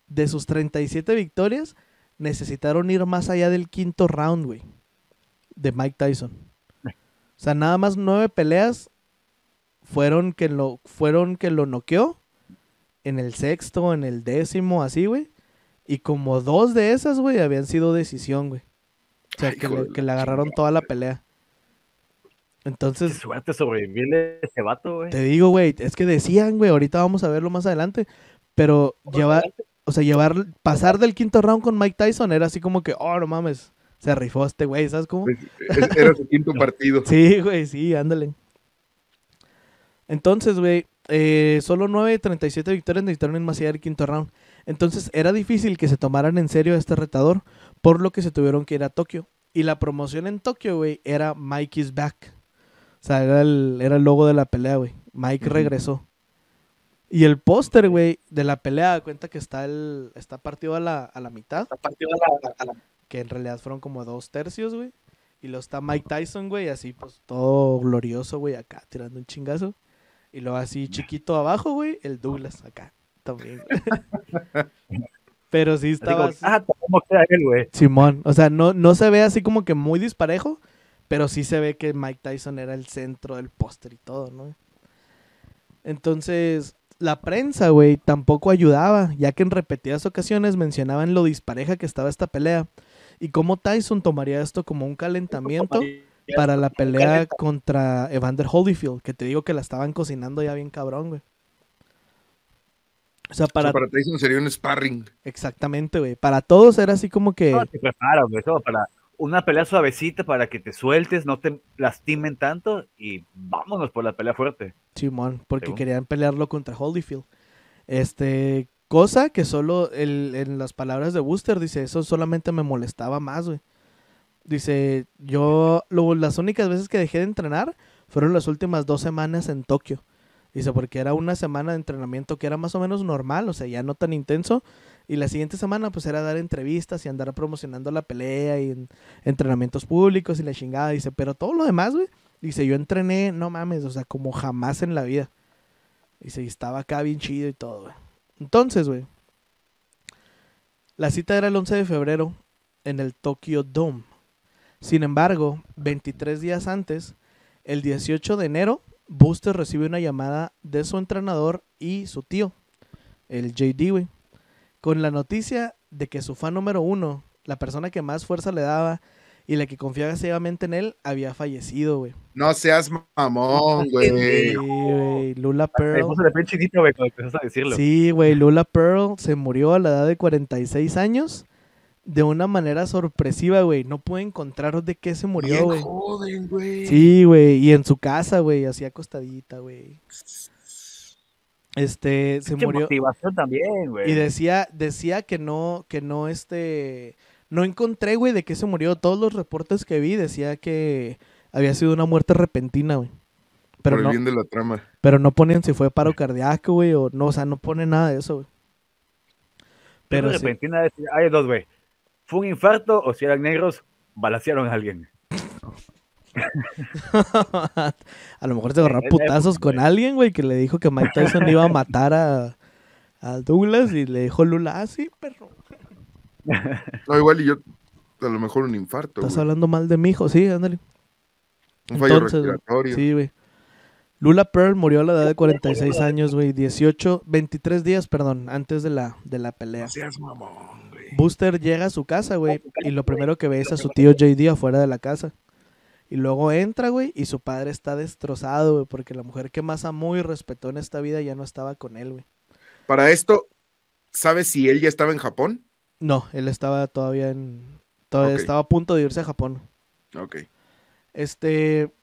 S2: de sus 37 victorias necesitaron ir más allá del quinto round, güey, de Mike Tyson. O sea, nada más nueve peleas fueron que lo, fueron que lo noqueó en el sexto, en el décimo, así, güey. Y como dos de esas, güey, habían sido decisión, güey. O sea,
S3: Ay,
S2: que, le, que agarraron toda la pelea.
S4: Qué
S2: Entonces,
S4: suerte sobrevivirle ese vato, güey.
S2: te digo, güey, es que decían, güey, ahorita vamos a verlo más adelante, pero llevar, o sea, llevar, pasar del quinto round con Mike Tyson era así como que, oh, no mames, se rifó este güey, ¿sabes cómo?
S3: Pues, es- Era su quinto partido.
S2: Sí, güey, sí, ándale. Entonces, güey, eh, solo 9 de 37 victorias necesitaron más allá del quinto round. Entonces, era difícil que se tomaran en serio a este retador, por lo que se tuvieron que ir a Tokio. Y la promoción en Tokio, güey, era Mike is back. O sea, era el, era el logo de la pelea, güey. Mike regresó. Y el póster, güey, de la pelea, da cuenta que está el está partido a la, a la mitad
S5: La partió a la, a la-
S2: que en realidad fueron como dos tercios, güey. Y luego está Mike Tyson, güey, así pues todo glorioso, güey, acá tirando un chingazo. Y luego así chiquito abajo, güey, el Douglas acá también. Pero sí
S4: Así
S2: estaba
S4: como,
S2: así-
S4: ah, ¿cómo queda él, güey?
S2: Simón. O sea, no, no se ve así como que muy disparejo, pero sí se ve que Mike Tyson era el centro del póster y todo, ¿no? Entonces, la prensa, güey, tampoco ayudaba, ya que en repetidas ocasiones mencionaban lo dispareja que estaba esta pelea y cómo Tyson tomaría esto como un calentamiento para la pelea contra Evander Holyfield, que te digo que la estaban cocinando ya bien cabrón, güey. O sea,
S3: O sea,
S2: para...
S3: para Tyson sería un sparring.
S2: Exactamente, güey. Para todos era así como que...
S4: No, te preparan, güey, para una pelea suavecita para que te sueltes, no te lastimen tanto y vámonos por la pelea fuerte.
S2: Simón, porque
S4: Según.
S2: querían pelearlo contra Holyfield. Este, cosa que solo el- en las palabras de Booster dice, eso solamente me molestaba más, güey. Dice, yo, lo- las únicas veces que dejé de entrenar fueron las últimas dos semanas en Tokio. Dice, porque era una semana de entrenamiento que era más o menos normal, o sea, ya no tan intenso. Y la siguiente semana, pues era dar entrevistas y andar promocionando la pelea y en entrenamientos públicos y la chingada. Dice, pero todo lo demás, güey. Dice, yo entrené, no mames, o sea, como jamás en la vida. Dice, y estaba acá bien chido y todo, güey. Entonces, güey. La cita era el 11 de febrero en el Tokyo Dome. Sin embargo, 23 días antes, el 18 de enero, Buster recibe una llamada de su entrenador y su tío, el JD, güey, con la noticia de que su fan número uno, la persona que más fuerza le daba y la que confiaba ciegamente en él, había fallecido, güey.
S3: No seas mamón, güey.
S2: Sí, güey, Lula Pearl.
S4: puse de pinche chiquito, güey, cuando empezaste a decirlo.
S2: Sí, güey, Lula Pearl se murió a la edad de 46 años de una manera sorpresiva, güey. No pude encontrar de qué se murió, güey.
S3: joden, güey.
S2: Sí, güey, y en su casa, güey, así acostadita, güey. Este, se
S4: Pinche
S2: murió
S4: motivación también, güey.
S2: y decía decía que no que no este no encontré, güey, de qué se murió. Todos los reportes que vi decía que había sido una muerte repentina, güey. Pero
S3: Por el
S2: no,
S3: bien de la trama.
S2: pero no ponen si fue paro cardíaco, güey, o no, o sea, no pone nada de eso, güey.
S4: Pero
S2: Pero
S4: de
S2: sí.
S4: repentina, es- hay dos, güey. ¿Fue un infarto o si eran negros, balacearon a alguien?
S2: a lo mejor se agarró putazos
S4: época,
S2: con alguien, güey, que le dijo que Mike Tyson iba a matar a, a Douglas y le dijo Lula, ah, sí, perro.
S3: No, igual y yo, a lo mejor un infarto,
S2: Estás
S3: güey.
S2: hablando mal de mi hijo, sí, ándale.
S3: Un fallo
S2: Entonces,
S3: respiratorio.
S2: Sí, güey. Lula Pearl murió a la edad de 46 años, güey, 18, 23 días, perdón, antes de la, de la pelea.
S3: Seas mamón.
S2: Booster llega a su casa, güey, y lo primero que ve es a su tío JD afuera de la casa. Y luego entra, güey, y su padre está destrozado, güey, porque la mujer que más amó y respetó en esta vida ya no estaba con él, güey.
S3: Para esto, ¿sabes si él ya estaba en Japón?
S2: No, él estaba todavía en... Todavía estaba a punto de irse a Japón.
S3: Ok.
S2: Este...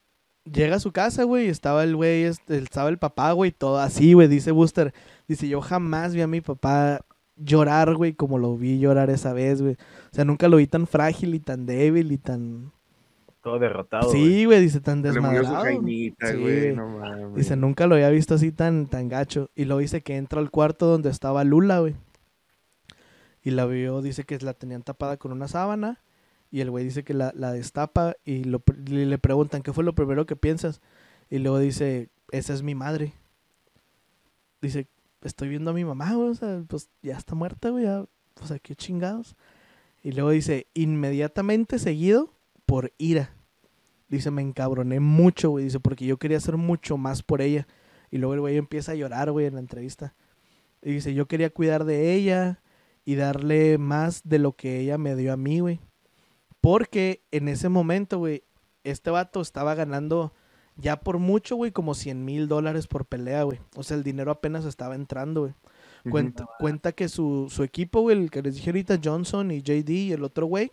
S2: Llega a su casa, güey, y estaba el güey, este, estaba el papá, güey, todo así, güey, dice Booster. Dice, yo jamás vi a mi papá llorar, güey, como lo vi llorar esa vez, güey. O sea, nunca lo vi tan frágil y tan débil y tan...
S4: Todo derrotado. güey.
S2: Sí, güey, dice tan
S3: Le murió su
S2: desmadrado.
S3: jainita,
S2: Sí,
S3: güey.
S2: güey.
S3: No mames.
S2: Dice, nunca lo había visto así tan, tan gacho. Y luego dice que entra al cuarto donde estaba Lula, güey. Y la vio, dice que la tenían tapada con una sábana. Y el güey dice que la, la destapa y lo le le preguntan, ¿qué fue lo primero que piensas? Y luego dice, esa es mi madre. Dice, estoy viendo a mi mamá, güey, o sea, pues ya está muerta, güey, o sea, qué chingados. Y luego dice, inmediatamente seguido por ira. Dice, me encabroné mucho, güey, dice, porque yo quería hacer mucho más por ella. Y luego el güey empieza a llorar, güey, en la entrevista. Y dice, yo quería cuidar de ella y darle más de lo que ella me dio a mí, güey. Porque en ese momento, güey, este vato estaba ganando ya por mucho, güey, como 100 mil dólares por pelea, güey. O sea, el dinero apenas estaba entrando, güey. Cuenta, cuenta que su, su equipo, güey, el que les dije ahorita, Johnson y JD y el otro güey,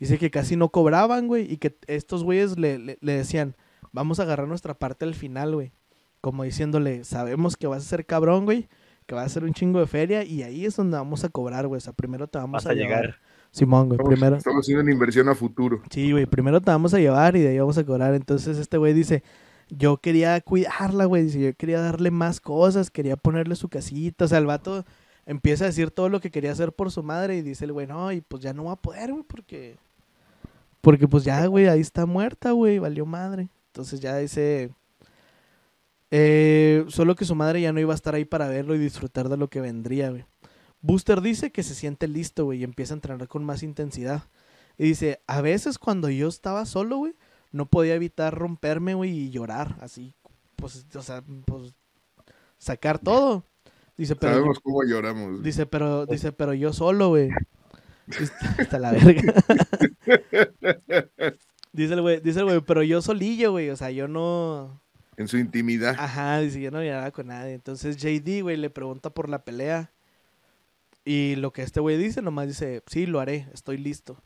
S2: dice que casi no cobraban, güey, y que estos güeyes le, le, le decían, vamos a agarrar nuestra parte al final, güey. Como diciéndole, sabemos que vas a ser cabrón, güey, que vas a ser un chingo de feria, y ahí es donde vamos a cobrar, güey. O sea, primero te vamos
S4: Vas
S2: a,
S4: a
S2: llevar. Simón, güey,
S3: Estamos,
S2: primero.
S3: estamos haciendo una inversión a futuro.
S2: Sí, güey, primero te vamos a llevar y de ahí vamos a cobrar. Entonces este güey dice, yo quería cuidarla, güey, dice, yo quería darle más cosas, quería ponerle su casita. O sea, el vato empieza a decir todo lo que quería hacer por su madre y dice el güey, no, y pues ya no va a poder, güey, porque... Porque pues ya, güey, ahí está muerta, güey, valió madre. Entonces ya dice... eh, solo que su madre ya no iba a estar ahí para verlo y disfrutar de lo que vendría, güey. Booster dice que se siente listo, güey, y empieza a entrenar con más intensidad. Y dice, a veces cuando yo estaba solo, güey, no podía evitar romperme, güey, y llorar, así, pues, o sea, pues, sacar todo. Dice, pero, yo-
S3: Sabemos cómo lloramos.
S2: dice, pero, dice, pero yo solo, güey. Hasta la verga. dice el güey, dice el güey, pero yo solillo, güey, o sea, yo no,
S3: En su intimidad.
S2: Ajá, dice, yo no lloraba con nadie. Entonces JD, güey, le pregunta por la pelea. Y lo que este güey dice, nomás dice, sí, lo haré, estoy listo.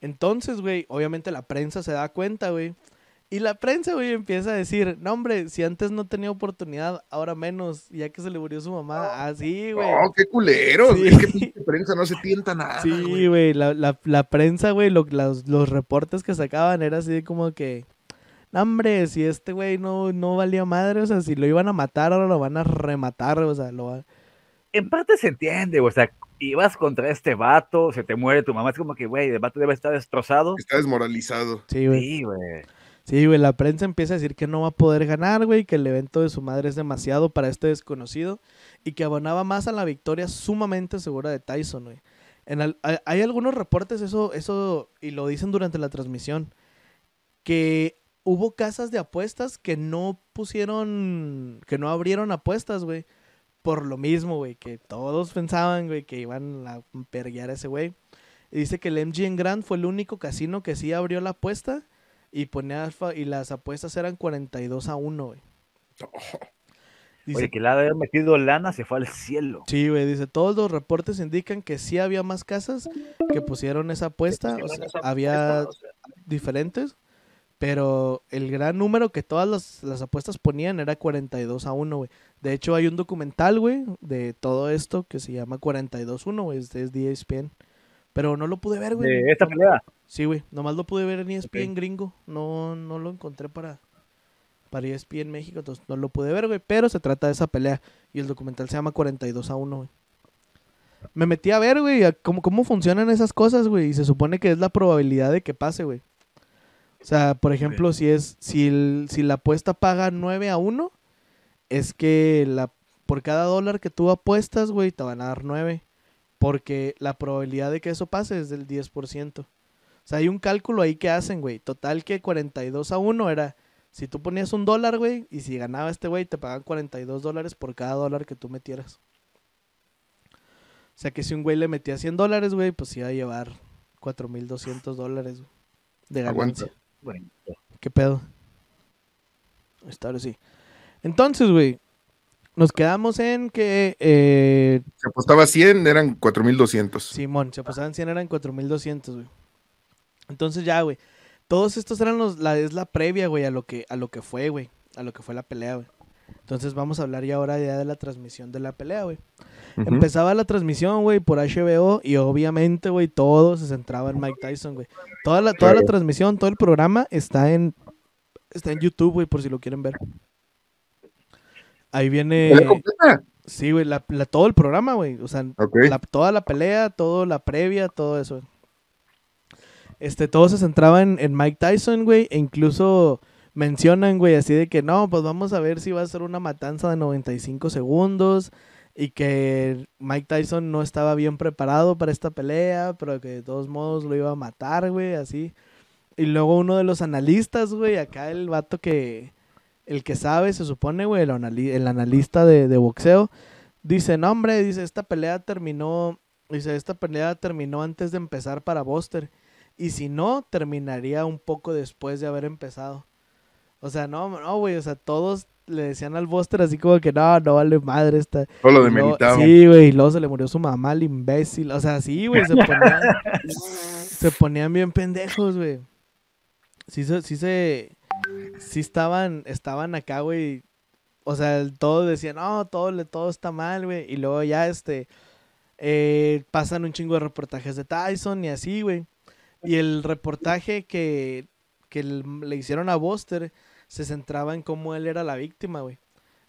S2: Entonces, güey, obviamente la prensa se da cuenta, güey. Y la prensa, güey, empieza a decir, no, hombre, si antes no tenía oportunidad, ahora menos, ya que se le murió su mamá. Así, güey.
S3: No, qué culeros.
S2: Sí.
S3: Es que prensa no se tienta nada.
S2: Sí,
S3: güey.
S2: la, la, la prensa, güey, lo- los, los reportes que sacaban era así como que, no, hombre, si este güey no, no valía madre, o sea, si lo iban a matar, ahora lo van a rematar, o sea, lo va...
S4: En parte se entiende, güey, o sea, ibas contra este vato, se te muere tu mamá, es como que, güey, el vato debe estar destrozado.
S3: Está desmoralizado.
S2: Sí, güey.
S4: Sí, güey.
S2: Sí, güey, la prensa empieza a decir que no va a poder ganar, güey, que el evento de su madre es demasiado para este desconocido y que abonaba más a la victoria sumamente segura de Tyson, güey. En al- hay- hay algunos reportes, eso, eso, y lo dicen durante la transmisión, que hubo casas de apuestas que no pusieron, que no abrieron apuestas, güey, por lo mismo, güey, que todos pensaban, güey, que iban a perguear a ese güey. Y dice que el MGM Grand fue el único casino que sí abrió la apuesta y ponía alfa y las apuestas eran 42 a 1, güey. Dice,
S4: Oye, que le ha de haber metido lana se fue al cielo.
S2: Sí, güey, dice, todos los reportes indican que sí había más casas que pusieron esa apuesta, o sea, había diferentes, pero el gran número que todas las, las apuestas ponían era 42 a 1, güey. De hecho, hay un documental, güey, de todo esto que se llama 42-1, güey, es, es de ESPN. Pero no lo pude ver, güey.
S4: De esta pelea.
S2: Sí, güey, nomás lo pude ver en ESPN gringo. No, no lo encontré para, para ESPN México, entonces no lo pude ver, güey. Pero se trata de esa pelea y el documental se llama 42 a 1, güey. Me metí a ver, güey, a cómo, cómo funcionan esas cosas, güey. Y se supone que es la probabilidad de que pase, güey. O sea, por ejemplo, si es si, el- si la apuesta paga 9 a 1, es que la por cada dólar que tú apuestas, güey, te van a dar 9. Porque la probabilidad de que eso pase es del 10%. O sea, hay un cálculo ahí que hacen, güey. Total que 42 a 1 era, si tú ponías un dólar, güey, y si ganaba este güey, te pagaban 42 dólares por cada dólar que tú metieras. O sea que si un güey le metía 100 dólares, güey, pues iba a llevar 4.200 dólares de
S3: Aguanta.
S4: Bueno,
S2: ¿Qué pedo? Está ahora sí. Entonces, güey, nos quedamos en que eh,
S3: Se apostaba 100, eran 4200.
S2: Simón, se pasaban 100, eran 4200, güey. Entonces ya, güey. Todos estos eran los, la, es la previa, güey, a lo que, a lo que fue, güey. A lo que fue la pelea, güey. Entonces vamos a hablar ya ahora ya de la transmisión de la pelea, güey. Empezaba la transmisión, güey, por HBO y obviamente, güey, todo se centraba en Mike Tyson, güey. Toda la, toda la transmisión, todo el programa está en, está en YouTube, güey, por si lo quieren ver. Ahí viene, sí, güey, la, la- todo el programa, güey. O sea,
S3: Ok.
S2: la- toda la pelea, todo la previa, todo eso. Este, todo se centraba en, en Mike Tyson, güey, e incluso mencionan, güey, así de que no, pues vamos a ver si va a ser una matanza de 95 segundos y que Mike Tyson no estaba bien preparado para esta pelea, pero que de todos modos lo iba a matar, güey, así. Y luego uno de los analistas, güey, acá el vato que, el que sabe, se supone, güey, el, anali- el analista de, de boxeo, dice, no, hombre, dice, esta pelea terminó, dice, esta pelea terminó antes de empezar para Buster. Y si no, terminaría un poco después de haber empezado. O sea, no, no, güey, o sea, todos le decían al Buster así como que no, no vale madre esta.
S3: Todo lo demeritaba.
S2: Sí, güey, y luego se le murió su mamá, el imbécil. O sea, sí, güey, se ponían, se ponían bien pendejos, güey. Sí, sí se, sí estaban, estaban acá, güey. O sea, todos decían, no, todo, le- todo está mal, güey. Y luego ya, este, eh, pasan un chingo de reportajes de Tyson y así, güey. Y el reportaje que, que le hicieron a Buster se centraba en cómo él era la víctima, güey.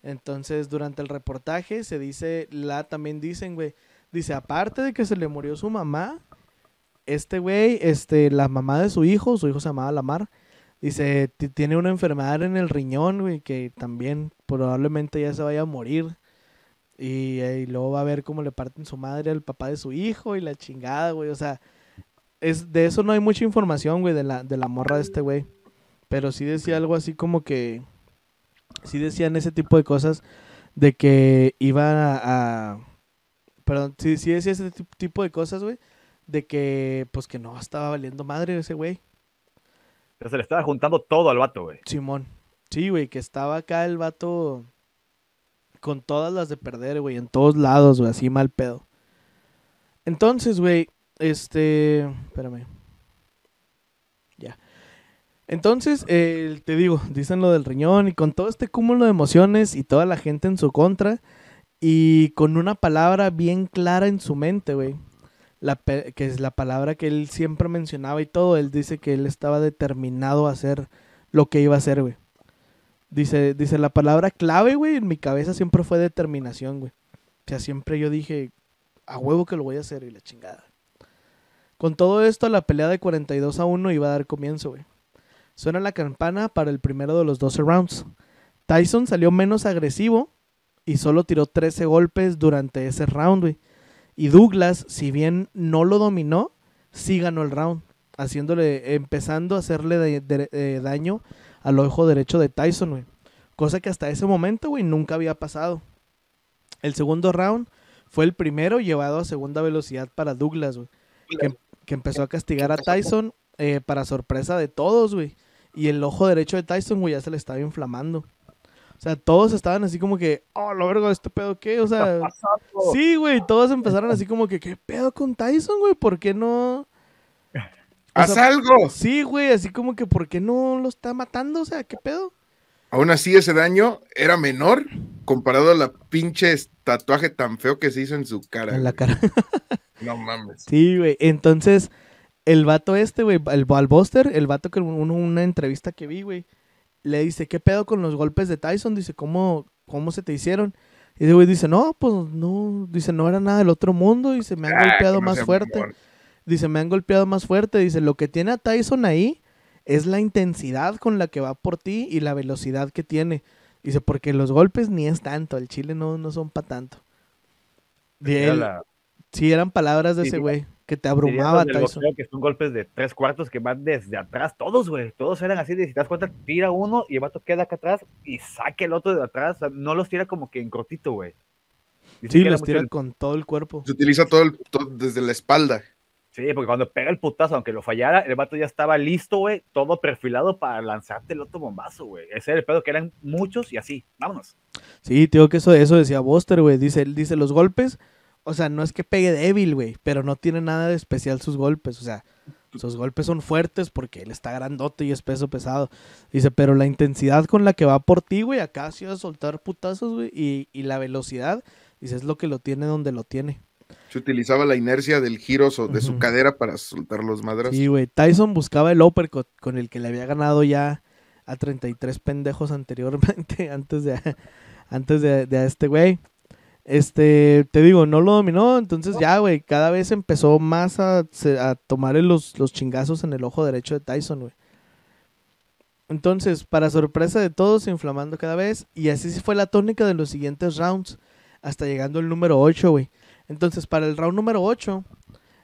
S2: Entonces, durante el reportaje se dice, la también dicen, güey, dice, aparte de que se le murió su mamá, este güey, este, la mamá de su hijo, su hijo se llamaba Lamar, dice, "ti- tiene una enfermedad en el riñón, güey, que también probablemente ya se vaya a morir. Y, eh, y luego va a ver cómo le parten su madre al papá de su hijo y la chingada, güey. O sea, es, de eso no hay mucha información, güey, de la, de la morra de este güey. Pero sí decía algo así como que. Sí decían ese tipo de cosas de que iban a. a- perdón, sí, sí decía ese ti- tipo de cosas, güey. De que, pues que no estaba valiendo madre ese güey.
S4: Pero se le estaba juntando todo al vato, güey.
S2: Simón. Sí, güey, que estaba acá el vato con todas las de perder, güey, en todos lados, güey, así mal pedo. Entonces, güey, este, espérame. Entonces, eh, te digo, dicen lo del riñón y con todo este cúmulo de emociones y toda la gente en su contra y con una palabra bien clara en su mente, güey. La que es la palabra que él siempre mencionaba y todo, él dice que él estaba determinado a hacer lo que iba a hacer, güey. Dice, dice, la palabra clave, güey, en mi cabeza siempre fue determinación, güey. O sea, siempre yo dije, a huevo que lo voy a hacer y la chingada. Con todo esto, la pelea de 42 a 1 iba a dar comienzo, güey. Suena la campana para el primero de los 12 rounds. Tyson salió menos agresivo y solo tiró 13 golpes durante ese round, güey. Y Douglas, si bien no lo dominó, sí ganó el round, haciéndole, empezando a hacerle de- de- eh, daño al ojo derecho de Tyson, güey. Cosa que hasta ese momento, güey, nunca había pasado. El segundo round fue el primero llevado a segunda velocidad para Douglas, güey. Que, que empezó a castigar a Tyson eh, para sorpresa de todos, güey. Y el ojo derecho de Tyson, güey, ya se le estaba inflamando. O sea, todos estaban así como que, oh, lo vergo, ¿este pedo qué? O sea, sí, güey, todos empezaron así como que, ¿qué pedo con Tyson, güey? ¿Por qué no? O
S3: ¡Haz
S2: sea,
S3: algo!
S2: Sí, güey, así como que, ¿por qué no lo está matando? O sea, ¿qué pedo?
S3: Aún así, ese daño era menor comparado a la pinche tatuaje tan feo que se hizo en su cara.
S2: En la
S3: güey.
S2: cara.
S3: No mames.
S2: Sí, güey. Entonces, el vato este, güey, el al Buster, el vato que en un- una entrevista que vi, güey, le dice, ¿qué pedo con los golpes de Tyson? Dice, ¿cómo, cómo se te hicieron? Y ese güey dice, no, pues no, dice, no era nada del otro mundo, dice, me han
S3: Ah,
S2: golpeado más fuerte. Dice, me han golpeado más fuerte. Dice, lo que tiene a Tyson ahí es la intensidad con la que va por ti y la velocidad que tiene. Dice, porque los golpes ni es tanto, el chile no, no son para tanto. Él-
S4: la-
S2: sí, eran palabras de ese güey, que te abrumaba Tyson.
S4: que son golpes de tres cuartos que van desde atrás, todos, güey. Todos eran así, de, si te das cuenta, tira uno y el vato queda acá atrás y saque el otro de atrás. O sea, no los tira como que en cortito, güey.
S2: Sí, los tira
S4: el-
S2: con todo el cuerpo.
S3: Se utiliza todo, el- todo desde la espalda.
S4: Sí, porque cuando pega el putazo, aunque lo fallara, el vato ya estaba listo, güey, todo perfilado para lanzarte el otro bombazo, güey. Ese era el pedo, que eran muchos y así, vámonos.
S2: Sí, tío, que eso, eso decía Buster, güey. Dice, él dice, los golpes, o sea, no es que pegue débil, güey, pero no tiene nada de especial sus golpes. O sea, sus golpes son fuertes porque él está grandote y es peso pesado. Dice, pero la intensidad con la que va por ti, güey, acá sí va a soltar putazos, güey, y, y la velocidad, dice, es lo que lo tiene donde lo tiene.
S3: Se utilizaba la inercia del giro de su cadera para soltar los madras.
S2: Sí, güey. Tyson buscaba el uppercut con el que le había ganado ya a 33 pendejos anteriormente, antes de, antes de, de a este güey. Este, te digo, no lo dominó, entonces ya, güey, cada vez empezó más a, tomar los, los chingazos en el ojo derecho de Tyson, güey. Entonces, para sorpresa de todos, inflamando cada vez, y así fue la tónica de los siguientes rounds, hasta llegando el número 8, güey. Entonces, para el round número 8,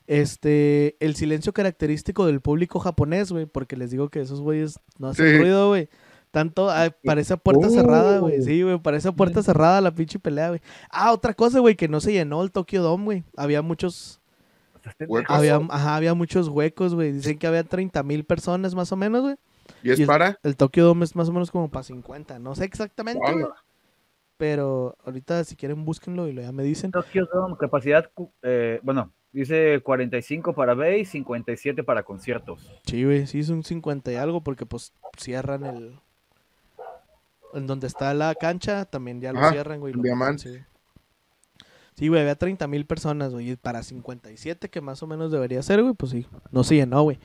S2: este, el silencio característico del público japonés, güey, porque les digo que esos güeyes no hacen
S3: Sí.
S2: ruido, güey. Tanto, ah, parece a puerta cerrada, güey.
S3: Oh.
S2: Sí, güey, parece a puerta cerrada la pinche pelea, güey. Ah, otra cosa, güey, que no se llenó el Tokyo Dome, güey. Había muchos,
S3: Huecos.
S2: había, ajá, había muchos huecos, güey. Dicen que había 30 mil personas más o menos, güey.
S3: ¿Y es
S2: y es-
S3: para?
S2: El Tokyo Dome es más o menos como para 50. No sé exactamente, güey. Pero ahorita si quieren búsquenlo y lo ya me dicen.
S4: Tokyo Dome, capacidad, eh, bueno, dice 45 para base, 57 para conciertos.
S2: Sí, güey, sí son 50 y algo porque pues cierran el... En donde está la cancha también ya lo
S3: Ajá,
S2: cierran, güey.
S3: el
S2: lo quitan,
S3: diamante.
S2: Sí, Sí, güey, había 30 mil personas, güey. y Para 57 que más o menos debería ser, güey, pues sí, no se llenó, güey.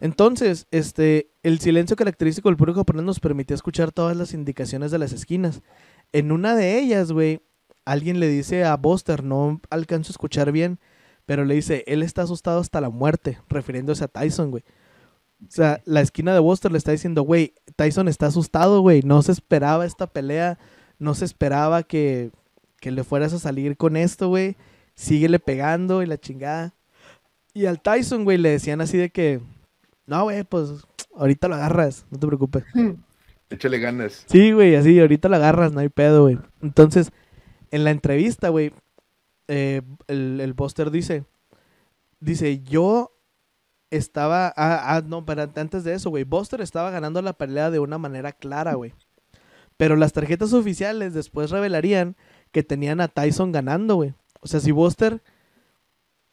S2: Entonces, este, el silencio característico del público japonés nos permitía escuchar todas las indicaciones de las esquinas. En una de ellas, güey, alguien le dice a Buster, no alcanzo a escuchar bien, pero le dice, él está asustado hasta la muerte, refiriéndose a Tyson, güey. O sea, la esquina de Buster le está diciendo, güey, Tyson está asustado, güey, no se esperaba esta pelea, no se esperaba que, que le fueras a salir con esto, güey, síguele pegando y la chingada. Y al Tyson, güey, le decían así de que, no, güey, pues ahorita lo agarras, no te preocupes.
S3: Échale ganas.
S2: Sí, güey, así, ahorita la agarras, no hay pedo, güey. Entonces, en la entrevista, güey, eh, el, el Buster dice, dice, yo estaba, ah, ah, no, pero antes de eso, güey, Buster estaba ganando la pelea de una manera clara, güey. Pero las tarjetas oficiales después revelarían que tenían a Tyson ganando, güey. O sea, si Buster,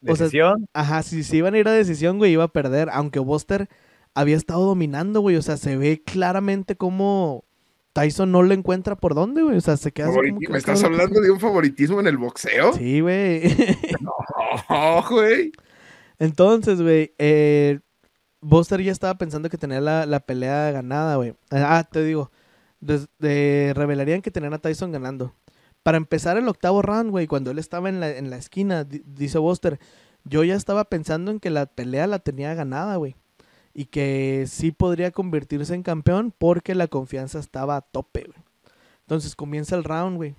S2: O sea,
S4: Decisión,
S2: ajá, si se iban a ir a decisión, güey, iba a perder. Aunque Buster había estado dominando, güey. O sea, se ve claramente cómo Tyson no le encuentra por dónde, güey. O sea, se queda así
S3: Favoriti-
S2: como que,
S3: ¿Me
S2: "Ah,
S3: estás
S2: cabrón, ¿qué
S3: hablando de un favoritismo en el boxeo?
S2: Sí, güey.
S3: Oh, güey.
S2: Entonces, güey, eh, Buster ya estaba pensando que tenía la, la pelea ganada, güey. Ah, te digo, revelarían que tenían a Tyson ganando. Para empezar el octavo round, güey, cuando él estaba en la, en la esquina, di- dice Buster, yo ya estaba pensando en que la pelea la tenía ganada, güey. y que sí podría convertirse en campeón porque la confianza estaba a tope, güey. Entonces comienza el round, güey.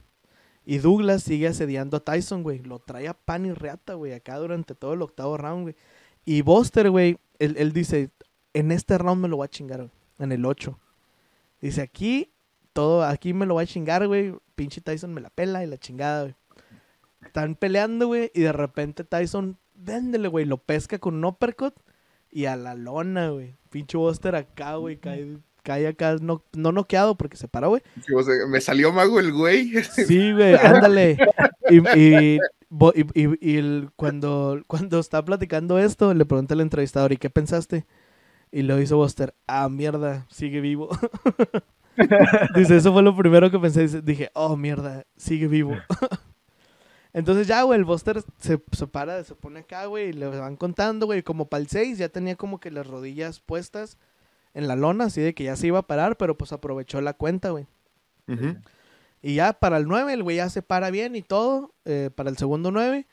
S2: Y Douglas sigue asediando a Tyson, güey. Lo trae a pan y reata, güey, acá durante todo el octavo round, güey. Y Buster, güey, él, él dice, en este round me lo voy a chingar, güey, en el 8. Dice, aquí, todo, aquí me lo voy a chingar, güey. Pinche Tyson me la pela y la chingada, güey. Están peleando, güey, y de repente Tyson, véndele, güey, lo pesca con un uppercut y a la lona, güey. Pinche Buster acá, güey, cae, cae acá, no, no noqueado porque se paró, güey.
S3: Sí, o sea, me salió mago el güey.
S2: Sí, güey, ándale. Y, y, bo- y- y- y el- cuando, cuando está platicando esto, le pregunta al entrevistador, ¿y qué pensaste? Y lo hizo Buster, ah, mierda, sigue vivo. Dice, eso fue lo primero que pensé. Dice- Dije, oh, mierda, sigue vivo. Entonces ya, güey, el Buster se, se para, se pone acá, güey, y le van contando, güey, como para el 6 ya tenía como que las rodillas puestas en la lona, así de que ya se iba a parar, pero pues aprovechó la cuenta, güey. Y ya para el 9, el güey ya se para bien y todo. eh, para el segundo 9.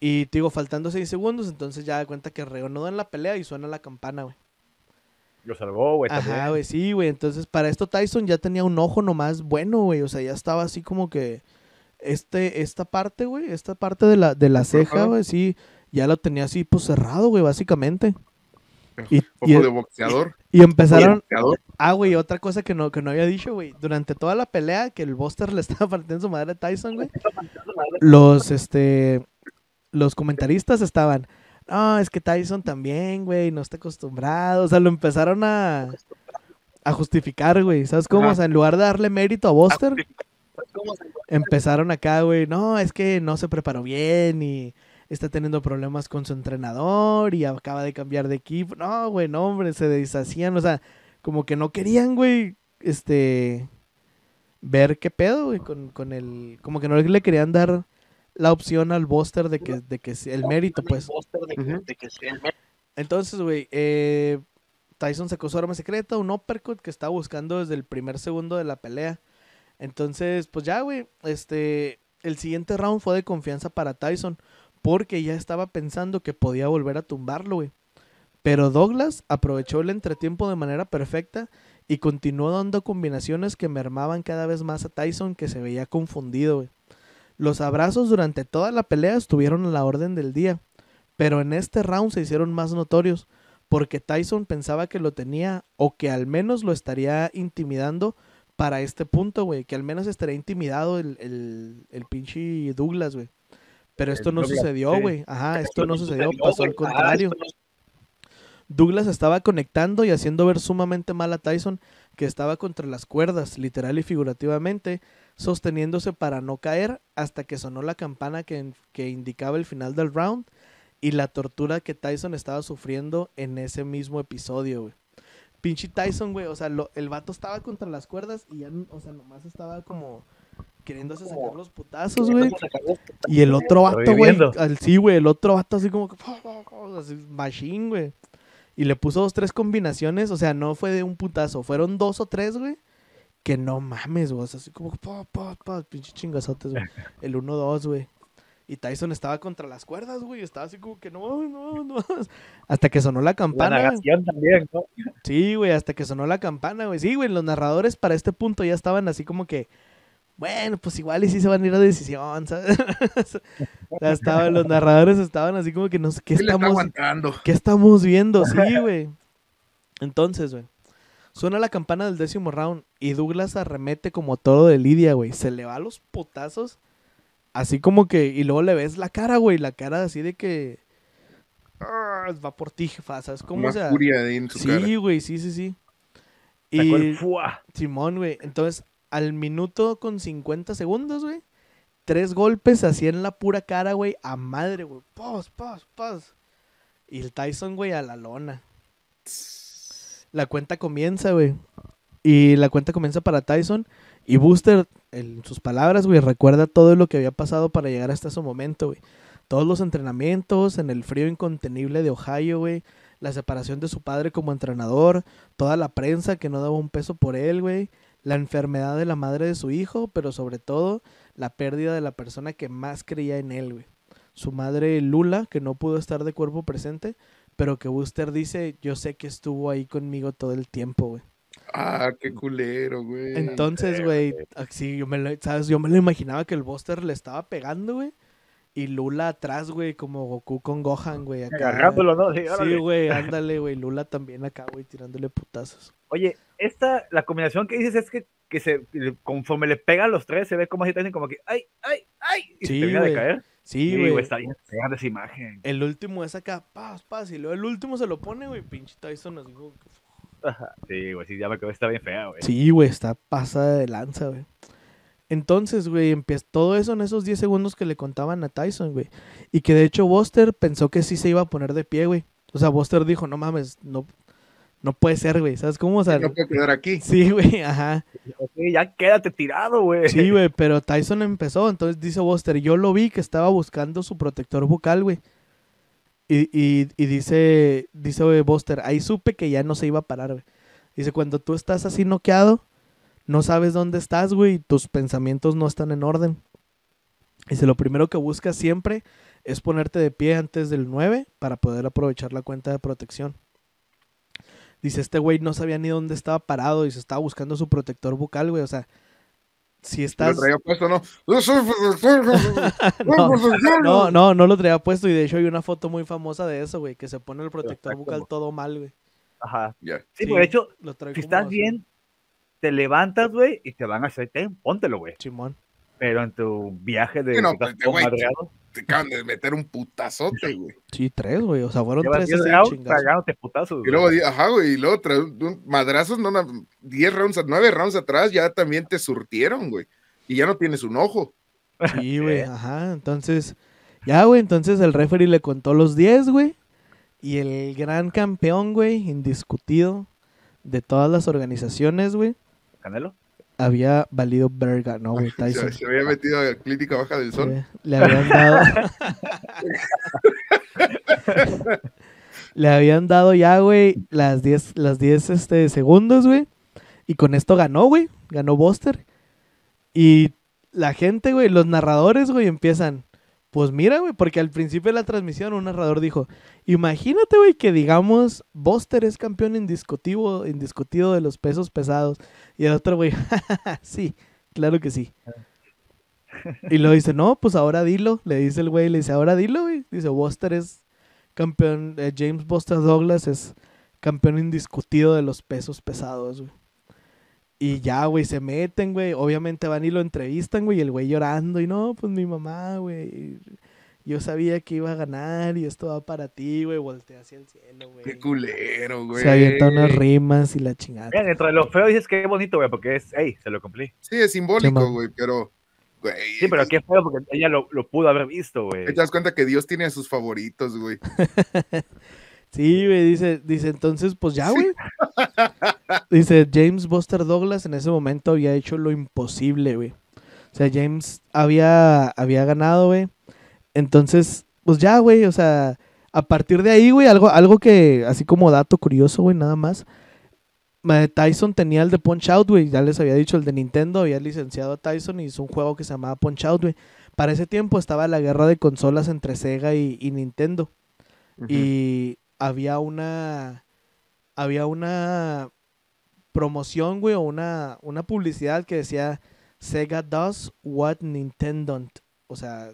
S2: Y te digo, faltando 6 segundos. Entonces ya da cuenta que reanudó en la pelea y suena la campana, güey.
S4: Lo salvó, güey.
S2: Ajá, güey, sí, güey. Entonces para esto Tyson ya tenía un ojo nomás bueno, güey. O sea, ya estaba así como que. Este, esta parte, güey. Esta parte de la, de la ceja, güey, sí. Ya lo tenía así, pues cerrado, güey, básicamente. Y,
S3: de boxeador.
S2: y empezaron,
S3: Boxeador.
S2: Ah, güey, otra cosa que no, que no había dicho, güey. Durante toda la pelea que el Buster le estaba partiendo su madre a Tyson, güey. Los, este, los comentaristas estaban, no, es que Tyson también, güey, no está acostumbrado. O sea, lo empezaron a, a justificar, güey. ¿Sabes cómo?
S3: Ajá.
S2: O sea, en lugar de darle mérito a Buster,
S5: ¿Cómo se
S2: empezaron acá, güey, no, es que no se preparó bien y está teniendo problemas con su entrenador y acaba de cambiar de equipo. No, güey, no, hombre, se deshacían, o sea, como que no querían, güey, este, ver qué pedo, güey, con, con el, como que no le querían dar la opción al Buster de que, de que sea el mérito, pues. Entonces, güey, eh, Tyson sacó su arma secreta, un uppercut que estaba buscando desde el primer segundo de la pelea. Entonces, pues ya, güey, este, el siguiente round fue de confianza para Tyson, porque ya estaba pensando que podía volver a tumbarlo, güey. Pero Douglas aprovechó el entretiempo de manera perfecta y continuó dando combinaciones que mermaban cada vez más a Tyson, que se veía confundido, güey. Los abrazos durante toda la pelea estuvieron a la orden del día, pero en este round se hicieron más notorios, porque Tyson pensaba que lo tenía o que al menos lo estaría intimidando para este punto, güey, que al menos estaría intimidado el, el, el pinche Douglas, güey. Pero esto no sucedió,
S4: sí.
S2: güey. Ajá, esto no sucedió,
S5: sucedió,
S2: pasó al contrario.
S5: no-
S2: Douglas estaba conectando y haciendo ver sumamente mal a Tyson, que estaba contra las cuerdas, literal y figurativamente, sosteniéndose para no caer hasta que sonó la campana que, que indicaba el final del round y la tortura que Tyson estaba sufriendo en ese mismo episodio, güey. Pinche Tyson, güey, o sea, lo- el vato estaba contra las cuerdas y ya, o sea, nomás estaba como queriéndose sacar los putazos, güey. Y el otro vato, güey. Sí, güey. El otro vato así como que. Así, machine, güey. Y le puso dos, tres combinaciones. O sea, no fue de un putazo. Fueron dos o tres, güey. Que no mames, güey. o sea, así como. Pa, pa, pa, pinche chingazotes, güey. El 1-2, güey. Y Tyson estaba contra las cuerdas, güey. Estaba así como que no, no, no. Hasta que sonó la
S4: La
S2: campana.
S4: narración también, ¿no?
S2: Sí, güey, hasta que sonó la campana, güey. Sí, güey, los narradores para este punto ya estaban así como que, bueno, pues igual y sí se van a ir a decisión, ¿sabes? Estaban, los narradores estaban así como que no sé qué
S3: Sí
S2: estamos,
S3: aguantando.
S2: qué estamos viendo, sí, güey. Entonces, güey, suena la campana del décimo round y Douglas arremete como todo de Lidia, güey. Se le va a los potazos, así como que, y luego le ves la cara, güey, la cara así de que "Ah, va por ti, jefa, ¿sabes cómo?
S3: Más
S2: O sea,
S3: furia ahí en su cara.
S2: Sí, güey, sí, sí, sí. Y. Simón, güey. Entonces, al minuto con 50 segundos, güey. Tres golpes así en la pura cara, güey. A madre, güey. Pos, pos, pos. Y el Tyson, güey, a la lona. La cuenta comienza, güey. Y la cuenta comienza para Tyson. Y Booster, en sus palabras, güey, recuerda todo lo que había pasado para llegar hasta ese momento, güey. Todos los entrenamientos en el frío incontenible de Ohio, güey. La separación de su padre como entrenador. Toda la prensa que no daba un peso por él, güey. La enfermedad de la madre de su hijo, pero sobre todo la pérdida de la persona que más creía en él, güey. Su madre Lula, que no pudo estar de cuerpo presente, pero que Buster dice, yo sé que estuvo ahí conmigo todo el tiempo, güey.
S3: Ah, qué culero, güey.
S2: Entonces, güey, así yo me lo, ¿sabes? Yo me lo imaginaba que el Buster le estaba pegando, güey. Y Lula atrás, güey, como Goku con Gohan, güey.
S4: Agarrándolo, ¿no? Sí,
S2: güey, ándale, güey. Lula también acá, güey, tirándole putazos.
S4: Oye, esta, la combinación que dices es que, que se, conforme le pegan los tres, se ve como así como que, ay, ay, ay, y
S2: Sí,
S4: se termina de caer.
S2: Sí,
S4: Sí,
S2: güey.
S4: güey, está bien fea esa imagen.
S2: El último es acá, paz, paz. Y luego el último se lo pone, güey. Pinche Tyson así como que-
S4: Sí, güey, sí, ya me quedó, está bien fea, güey.
S2: Sí, güey, está pasada de lanza, güey. Entonces, güey, empieza todo eso en esos 10 segundos que le contaban a Tyson, güey. Y que de hecho Buster pensó que sí se iba a poner de pie, güey. O sea, Buster dijo, no mames, no, no puede ser, güey. ¿Sabes cómo? O sea,
S3: No puedo quedar aquí.
S2: sí, güey, ajá.
S4: Ok, ya quédate tirado, güey.
S2: Sí, güey, pero Tyson empezó. Entonces dice Buster, yo lo vi que estaba buscando su protector bucal, güey. Y, y, y dice, dice güey, Buster, ahí supe que ya no se iba a parar, güey. Dice, cuando tú estás así noqueado, no sabes dónde estás, güey, y tus pensamientos no están en orden. Dice, lo primero que buscas siempre es ponerte de pie antes del 9 para poder aprovechar la cuenta de protección. Dice, este güey no sabía ni dónde estaba parado y se estaba buscando su protector bucal, güey. O sea, si
S3: Lo
S2: estás...
S3: traía puesto, ¿no?
S2: No, no, no, no lo traía puesto y de hecho hay una foto muy famosa de eso, güey, que se pone el protector bucal todo mal, güey.
S4: Ajá.
S3: Ya.
S4: Sí, de hecho,
S2: lo trae
S4: si estás
S2: así,
S4: bien, te levantas, güey, y te van a hacer, ten, póntelo, güey.
S2: Chimón.
S4: Pero en tu viaje de
S3: Sí, no, pues, güey,
S4: madreado,
S3: Te acaban de meter un putazote, güey.
S2: Sí, tres, güey. O sea, fueron
S4: llevas
S2: tres
S4: 10
S2: así
S4: rounds
S2: chingados.
S4: pagándote putazos,
S3: Y luego, di- ajá, güey, y luego tra- un- madrazos, no, 10 rounds, 9 rounds atrás ya también te surtieron, güey. Y ya no tienes un ojo.
S2: Sí, güey, ajá. Entonces, ya, güey, entonces el referee le contó los 10, güey. Y el gran campeón, güey, indiscutido de todas las organizaciones, güey,
S4: Canelo.
S2: Había valido verga, ¿no, güey? Tyson.
S3: Se, se había metido a Clínica Baja del Sol.
S2: Le, le habían dado. le habían dado ya, güey, las 10 las 10 este, segundos, güey. Y con esto ganó, güey. Ganó Buster. Y la gente, güey, los narradores, güey, empiezan. Pues mira, güey, porque al principio de la transmisión un narrador dijo, imagínate, güey, que digamos, Buster es campeón indiscutido, indiscutido de los pesos pesados. Y el otro, güey, sí, claro que sí. Y luego dice, no, pues ahora dilo. Le dice el güey, le dice, ahora dilo, güey. Dice, Buster es campeón, eh, James Buster Douglas es campeón indiscutido de los pesos pesados, güey. Y ya, güey, se meten, güey. Obviamente van y lo entrevistan, güey. Y el güey llorando. Y no, pues mi mamá, güey. Yo sabía que iba a ganar y esto va para ti, güey. Voltea hacia el cielo, güey.
S3: Qué culero, güey.
S2: Se avienta unas rimas y la chingada.
S4: Mira, dentro de lo feo dices que es bonito, güey, porque es, hey, se lo cumplí.
S3: Sí, es simbólico, güey, pero, güey.
S4: Sí, pero qué feo porque ella lo, lo pudo haber visto, güey.
S3: Te das cuenta que Dios tiene a sus favoritos, güey.
S2: Sí, güey, dice, dice, entonces, pues ya, güey. Dice, James Buster Douglas en ese momento había hecho lo imposible, güey. O sea, James había, había ganado, güey. Entonces, pues ya, güey, o sea, a partir de ahí, güey, algo, algo que, así como dato curioso, güey, nada más. Tyson tenía el de Punch Out, güey. Ya les había dicho el de Nintendo, había licenciado a Tyson y hizo un juego que se llamaba Punch Out, güey. Para ese tiempo estaba la guerra de consolas entre Sega y, y Nintendo. Y había una. Había una promoción, güey, o una, una publicidad que decía Sega does what Nintendo. don't". O sea,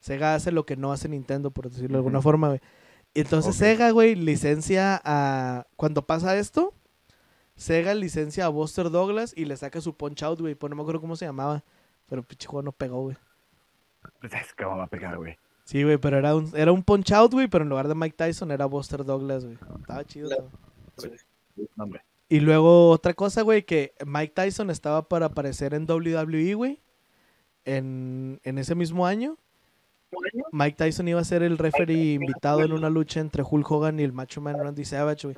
S2: Sega hace lo que no hace Nintendo, por decirlo de alguna forma, güey. Y entonces. Sega, güey, licencia a. Cuando pasa esto, Sega licencia a Buster Douglas y le saca su Punch Out, güey. Pues no me acuerdo cómo se llamaba. Pero pinche juego no pegó, güey.
S4: Pues es que va a pegar, güey.
S2: Sí, güey, pero era un, era un punch out, güey, pero en lugar de Mike Tyson era Buster Douglas, güey. Estaba chido. todo.
S4: No, hombre.
S2: Y luego otra cosa, güey, que Mike Tyson estaba para aparecer en WWE, güey. En, en ese mismo año. Mike Tyson iba a ser el referee invitado en una lucha entre Hulk Hogan y el Macho Man Randy Savage, güey.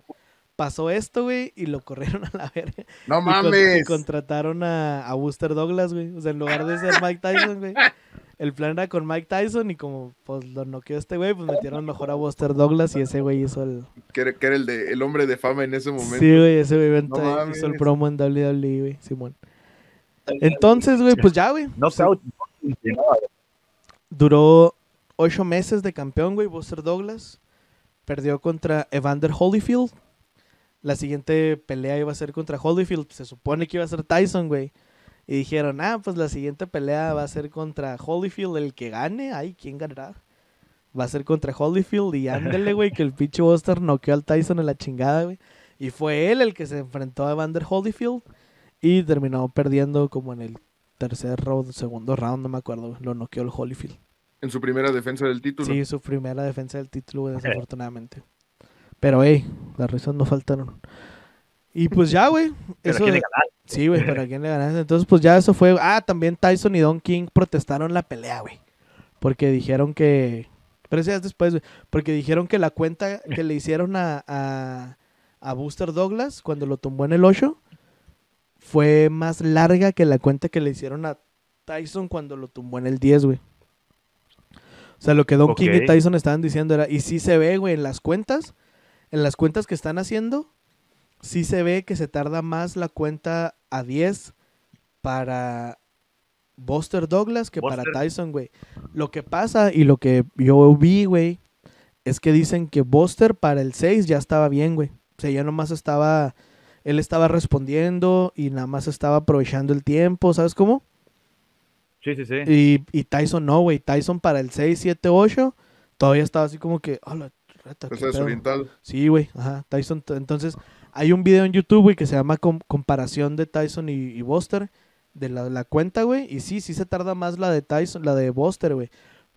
S2: Pasó esto, güey, y lo corrieron a la verga.
S3: No
S2: Y, con- y
S3: mames.
S2: contrataron a, a Buster Douglas, güey. O sea, en lugar de ser Mike Tyson, güey. El plan era con Mike Tyson y como pues lo noqueó este güey, pues metieron mejor a Buster Douglas y ese güey hizo el...
S3: Que era, que era el, de, el hombre de fama en ese momento.
S2: Sí, güey, ese güey
S3: No
S2: venta- hizo el
S3: mames.
S2: promo en WWE, güey, Simón. Entonces, güey, pues ya, güey.
S4: No
S2: Sí. Duró ocho meses de campeón, güey, Buster Douglas. perdió contra Evander Holyfield. La siguiente pelea iba a ser contra Holyfield. Se supone que iba a ser Tyson, güey. Y dijeron, ah, pues la siguiente pelea va a ser contra Holyfield. El que gane, ay, ¿quién ganará? Va a ser contra Holyfield. Y ándele, güey, que el pinche Buster noqueó al Tyson en la chingada, güey. Y fue él el que se enfrentó a Evander Holyfield. Y terminó perdiendo como en el tercer round, segundo round, no me acuerdo. Lo noqueó el Holyfield.
S3: En su primera defensa del título.
S2: Sí, su primera defensa del título, güey, desafortunadamente. Pero, hey, las risas no faltaron. Y pues ya, güey. Eso,
S4: ¿quién le
S2: sí, güey, pero a quién le ganaste. Entonces, pues ya eso fue. Ah, también Tyson y Don King protestaron la pelea, güey. Porque dijeron que. Pero eso ya es después, güey. Porque dijeron que la cuenta que le hicieron a, a, a Booster Douglas cuando lo tumbó en el 8 fue más larga que la cuenta que le hicieron a Tyson cuando lo tumbó en el 10, güey. O sea, lo que Don King y. Tyson estaban diciendo era, y sí se ve, güey, en las cuentas, en las cuentas que están haciendo, sí se ve que se tarda más la cuenta a 10 para Buster Douglas que para. Tyson, güey. Lo que pasa y lo que yo vi, güey, es que dicen que Buster para el 6 ya estaba bien, güey. O sea, ya nomás estaba, él estaba respondiendo y nada más estaba aprovechando el tiempo, ¿sabes cómo?
S4: Sí, sí, sí.
S2: Y, y Tyson no, güey. Tyson para el 6, 7, 8 todavía estaba así como que, "A pedo".
S3: desorientado.
S2: Sí, güey, ajá, Tyson. Entonces, hay un video en YouTube, güey, que se llama Com- Comparación de Tyson y, y Buster, de la, la cuenta, güey. Y sí, sí se tarda más la de Tyson, la de Buster, güey.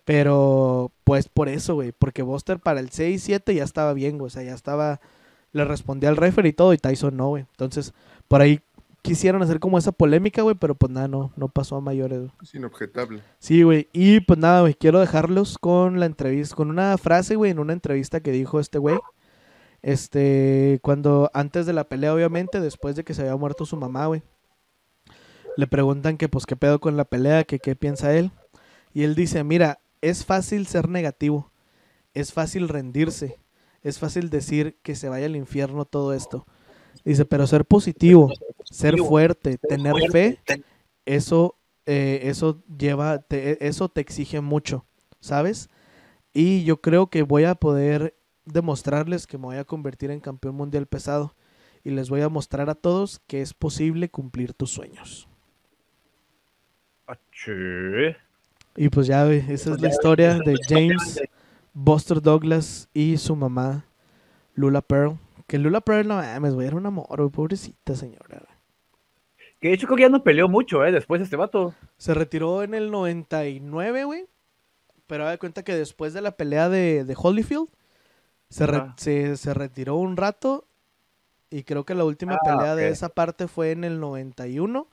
S2: Pero, pues por eso, güey, porque Buster para el 6, 7 ya estaba bien, güey. O sea, ya estaba, le respondía al referee y todo, y Tyson no, güey. Entonces, por ahí quisieron hacer como esa polémica, güey, pero pues nada, no, no pasó a mayores.
S3: Es inobjetable.
S2: Sí, güey. Y pues nada, güey, quiero dejarlos con la entrevista, con una frase, güey, en una entrevista que dijo este güey. Este, cuando, antes de la pelea, obviamente, después de que se había muerto su mamá, güey. Le preguntan que, pues, qué pedo con la pelea, que qué piensa él. Y él dice, mira, es fácil ser negativo. Es fácil rendirse. Es fácil decir que se vaya al infierno todo esto. Dice, pero ser positivo, ser fuerte, tener fe, eso, eh, eso lleva, te- eso te exige mucho, ¿sabes? Y yo creo que voy a poder demostrarles que me voy a convertir en campeón mundial pesado. Y les voy a mostrar a todos que es posible cumplir tus sueños.
S4: Sí.
S2: Y pues ya, esa es la historia de James, Buster Douglas y su mamá, Lula Pearl. Que Lula Pearl, no mames, güey, era un amor, pobrecita señora.
S4: Que de hecho creo que ya no peleó mucho, ¿eh? Después este vato.
S2: Se retiró en el 99, güey. Pero da cuenta que después de la pelea de, de Holyfield, se, re- se, se retiró un rato. Y creo que la última
S4: Ah,
S2: pelea de esa parte fue en el 91.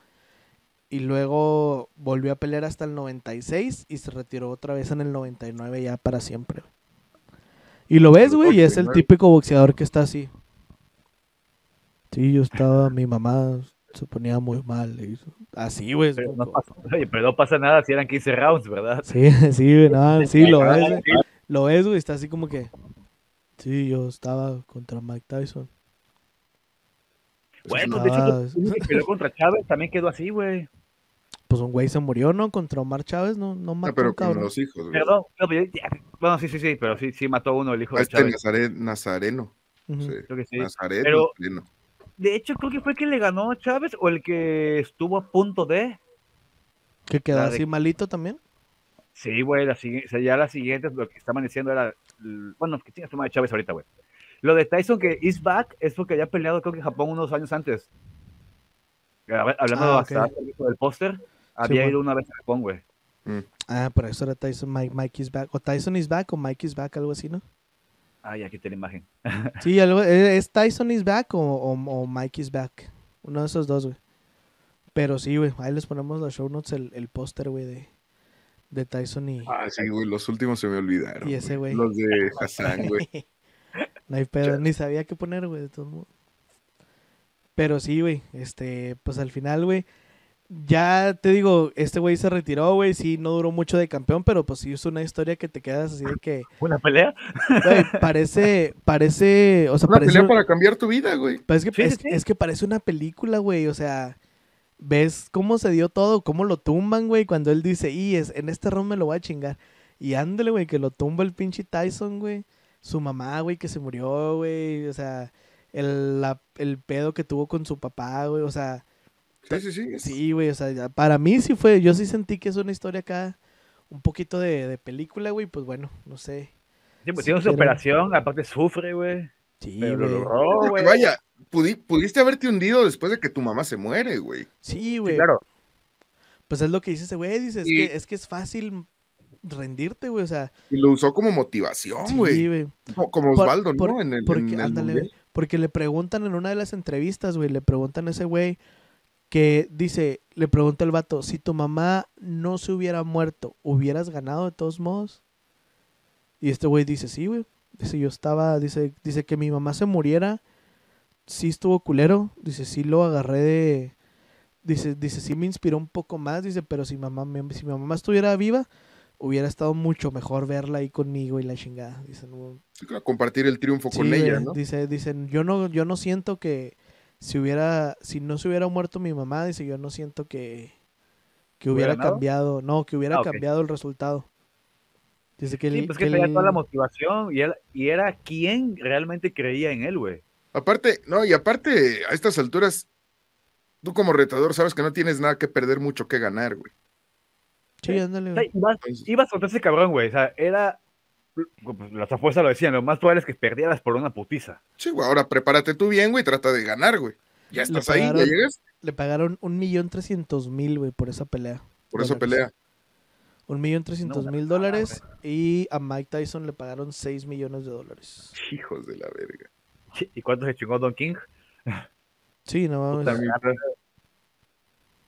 S2: Y luego volvió a pelear hasta el 96 y se retiró otra vez en el 99 ya para siempre. Y lo ves, güey, y es el
S3: 89.
S2: típico boxeador que está así. Sí, yo estaba, mi mamá se ponía muy mal. y- Así, güey.
S4: Pero no, pero no pasa nada si eran 15 rounds, ¿verdad?
S2: Sí, sí, no, sí, lo ves. Lo ves, güey, está así como que. Sí, yo estaba contra Mike Tyson.
S4: Bueno,
S2: no,
S4: de hecho, que peleó contra Chávez también quedó así, güey.
S2: Pues un güey se murió, ¿no? Contra Omar Chávez, no, no
S3: Ah,
S2: mató a
S3: pero con los hijos, güey.
S4: Perdón, no, pero ya- ya- bueno, sí, sí, sí, pero sí, sí mató a uno el hijo
S3: A
S4: de
S3: este
S4: Chávez.
S3: Nazare- Nazareno. Sí.
S4: Creo que sí.
S3: Nazaret,
S4: Pero-
S3: Nazareno.
S4: De hecho, creo que fue el que le ganó a Chávez o el que estuvo a punto de.
S2: Que quedó
S4: de-
S2: así malito también.
S4: Sí, güey, la siguiente, o sea, ya la siguiente, lo que estaban diciendo era, bueno, que tu madre Chávez ahorita, güey. Lo de Tyson que is back es porque había peleado creo que en Japón unos años antes. Hab- Hablando
S2: Ah,
S4: hasta
S2: ok.
S4: del póster, había ido una vez a Japón, güey.
S2: Ah, por eso era Tyson, Mike, Mike is back. O Tyson is back o Mike is back, algo así, ¿no?
S4: Ay, aquí está la imagen.
S2: Sí, algo, eh, es Tyson is back o, o, o Mike is back. Uno de esos dos, güey. Pero sí, güey, ahí les ponemos los show notes, el, el póster, güey, de, de Tyson y,
S3: Ah, sí, güey, los últimos se me olvidaron.
S2: y ese güey.
S3: Los de Hassan, güey.
S2: No hay pedo, ni sabía qué poner, güey, de todos modos. Pero sí, güey, este, pues al final, güey, ya te digo, este güey se retiró, güey, sí, no duró mucho de campeón, pero pues sí es una historia que te quedas así de que,
S4: ¿Una pelea?
S2: güey, parece, parece, o sea,
S3: Una
S2: parece,
S3: pelea para cambiar tu vida, güey.
S2: es, que,
S4: Sí,
S2: es,
S4: sí, sí.
S2: es que parece una película, güey, o sea, ves cómo se dio todo, cómo lo tumban, güey, cuando él dice, y es, en este round me lo voy a chingar. Y ándale, güey, que lo tumba el pinche Tyson, güey. su mamá, güey, que se murió, güey, o sea, el, la- el pedo que tuvo con su papá, güey, o sea,
S3: Sí, sí, sí.
S2: sí, güey, o sea, para mí sí fue, yo sí sentí que es una historia acá, un poquito de, de película, güey, pues bueno, no sé.
S4: Sí, pues tiene su operación, aparte sufre, güey.
S2: Sí, güey.
S4: güey.
S3: vaya, pudi- pudiste haberte hundido después de que tu mamá se muere, güey.
S2: Sí,
S4: Sí,
S2: güey.
S4: claro.
S2: Pues es lo que dice ese güey, dice, es,
S3: Y-
S2: que, es que es fácil rendirte, güey, o sea,
S3: Y lo usó como motivación,
S2: sí,
S3: güey.
S2: güey.
S3: Como, como
S2: Por-
S3: Osvaldo,
S2: por-
S3: ¿no? En el,
S2: porque,
S3: en el
S2: ándale,
S3: mundial.
S2: güey, porque le preguntan en una de las entrevistas, güey, le preguntan a ese güey que dice, le pregunta el vato, si tu mamá no se hubiera muerto, ¿hubieras ganado de todos modos? Y este güey dice, sí, güey. Dice, yo estaba, dice, dice que mi mamá se muriera, sí estuvo culero, dice, sí lo agarré de... Dice, dice, sí me inspiró un poco más, dice, pero si mamá, si mi mamá estuviera viva, hubiera estado mucho mejor verla ahí conmigo y la chingada. Dice, no,
S3: Sí, claro, compartir el triunfo con ella, ¿no?
S2: Dice, dicen, yo no, yo no siento que si hubiera, si no se hubiera muerto mi mamá, dice, yo no siento que, que
S4: ¿Hubiera ganado?
S2: cambiado, no, que hubiera
S4: Ah,
S2: cambiado el resultado. Dice que,
S4: Sí, pues
S2: que
S4: que toda la motivación y, él, y era quien realmente creía en él, güey.
S3: Aparte, no, y aparte, a estas alturas, tú como retador sabes que no tienes nada que perder, mucho que ganar, güey.
S2: Sí, ándale,
S4: O sea,
S2: güey.
S4: ibas, ibas contra ese cabrón, güey. O sea, era. Pues, Las apuestas lo decían, lo más probable es que perdieras por una putiza.
S3: Sí, güey, ahora prepárate tú bien, güey, trata de ganar, güey. Ya
S2: Le
S3: estás ahí, ya llegas,
S2: Le pagaron un millón trescientos mil, güey, por esa pelea.
S3: por
S2: dólares.
S3: pelea.
S2: Un millón trescientos mil dólares y a Mike Tyson le pagaron seis millones de dólares.
S3: Hijos de la verga.
S4: ¿Y cuánto se chingó Don King?
S2: Sí, no
S3: mi-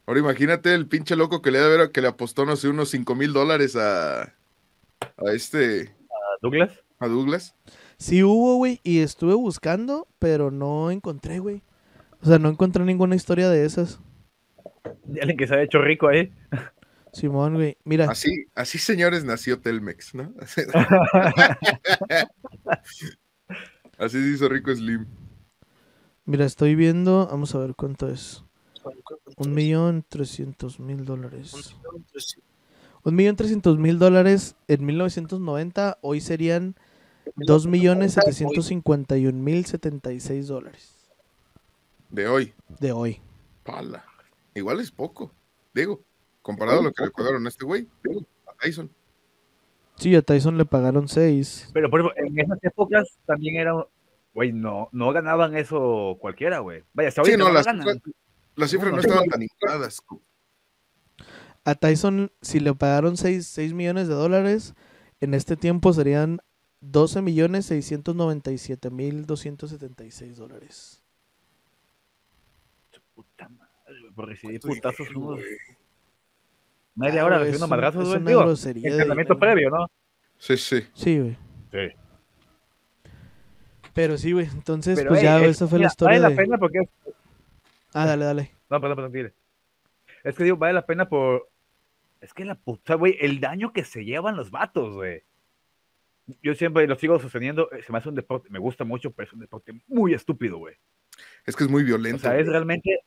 S3: Ahora imagínate el pinche loco que le que le apostó, no sé, unos 5 mil dólares a, a este,
S4: ¿A Douglas?
S3: a Douglas.
S2: Sí hubo, güey, y estuve buscando, pero no encontré, güey. O sea, no encontré ninguna historia de esas.
S4: De Alguien que se ha hecho rico ahí.
S2: Simón, güey. Mira,
S3: Así, así señores nació Telmex, ¿no? Así se hizo rico Slim.
S2: mira, estoy viendo. Vamos a ver cuánto es. Un millón trescientos mil dólares. Un millón trescientos mil dólares en 1990. Hoy serían dos millones setecientos cincuenta y un mil setenta y seis dólares.
S3: De hoy.
S2: De hoy.
S3: Pala. Igual es poco. Digo, comparado a lo que le pagaron a este güey. A Tyson.
S2: Sí, a Tyson le pagaron seis.
S4: Pero por ejemplo, en esas épocas también era. Güey, no, no ganaban eso cualquiera, güey. Vaya, hasta
S3: Sí, no,
S4: no,
S3: las,
S4: ganan.
S3: las- las cifras
S4: No,
S3: estaban tan infladas.
S2: A Tyson, si le pagaron 6, millones de dólares, en este tiempo serían 12 millones 697 mil 276 dólares.
S4: Puta madre, güey, por recibir
S3: ¿Cuánto
S4: putazos unos media
S2: Ah,
S4: hora recibiendo madrazos,
S2: es
S4: güey.
S2: una
S4: Digo, entrenamiento previo, ¿no?
S3: Sí, sí.
S2: Sí, güey.
S4: Sí.
S2: Pero sí, güey. Entonces,
S4: Pero,
S2: pues
S4: ey,
S2: ya,
S4: es-
S2: esa fue
S4: mira,
S2: la historia
S4: Vale
S2: de...
S4: la pena porque es
S2: Ah, dale, dale.
S4: No, perdón, perdón, dile. Es que digo, vale la pena por. Es que la puta, güey, el daño que se llevan los vatos, güey. Yo siempre lo sigo sosteniendo, eh, se me hace un deporte, me gusta mucho, pero es un deporte muy estúpido, güey.
S3: Es que es muy
S4: O
S3: violento.
S4: sea, es realmente,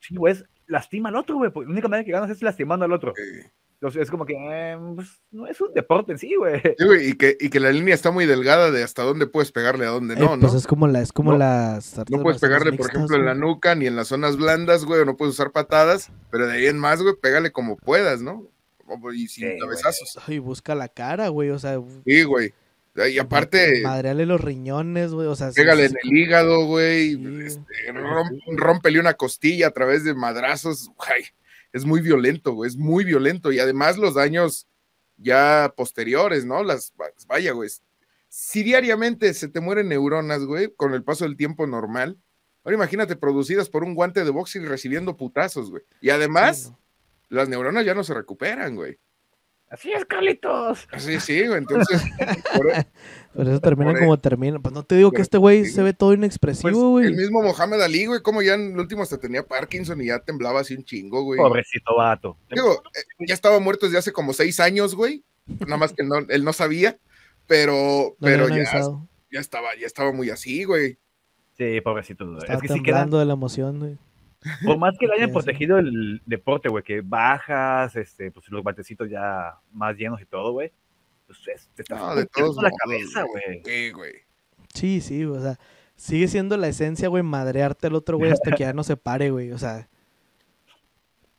S4: sí, güey, es lastima al otro, güey. porque La única manera que ganas es lastimando al otro. Entonces, es como que, eh, pues, no es un deporte en sí, güey.
S3: sí, güey, y, que, y que la línea está muy delgada de hasta dónde puedes pegarle a dónde
S2: Eh,
S3: no,
S2: pues
S3: ¿no?
S2: es como la, es como
S3: No-
S2: las
S3: No puedes pegarle, por ejemplo, en la nuca ni en las zonas blandas, güey, o no puedes usar patadas, pero de ahí en más, güey, pégale como puedas, ¿no? Y sin
S4: Sí, güey.
S3: cabezazos.
S2: Ay, busca la cara, güey. O sea,
S3: Sí, güey. Y aparte,
S2: madreale los riñones, güey. O sea, sí,
S3: pégale
S2: sí,
S3: en el hígado, güey.
S2: Sí.
S3: este, rom- rómpele una costilla a través de madrazos. Ay, es muy violento, güey. Es muy violento. Y además los daños ya posteriores, ¿no? Las, vaya, güey. Si diariamente se te mueren neuronas, güey, con el paso del tiempo normal. Ahora imagínate, producidas por un guante de boxing recibiendo putazos, güey. Y además,
S2: sí, no.
S3: Las neuronas ya no se recuperan, güey.
S4: Así es, Carlitos.
S3: Sí, sí, güey. Entonces, por-
S2: Pero eso termina
S3: por-
S2: como termina. Pues no te digo que este güey
S3: Sí.
S2: se ve todo
S3: pues,
S2: inexpresivo, güey.
S3: el mismo Mohamed Ali, güey, como ya en el último hasta tenía Parkinson y ya temblaba así un chingo, güey.
S4: Pobrecito vato.
S3: Digo, eh, ya estaba muerto desde hace como seis años, güey. Nada más que no, él no sabía, pero,
S2: No
S3: pero ya, ya estaba, ya estaba muy así, güey.
S4: Sí, pobrecito.
S2: Estaba
S4: Es que sí quedan,
S2: temblando de la emoción, güey.
S4: Por más que le hayan protegido el deporte, güey, que bajas, este, pues los batecitos ya más llenos y todo, güey. pues, es- te estás
S3: No, de todos
S4: la
S3: modos,
S4: cabeza,
S3: güey. Sí, güey.
S2: Sí, sí, o sea, sigue siendo la esencia, güey, madrearte al otro güey hasta que ya no se pare, güey. O sea,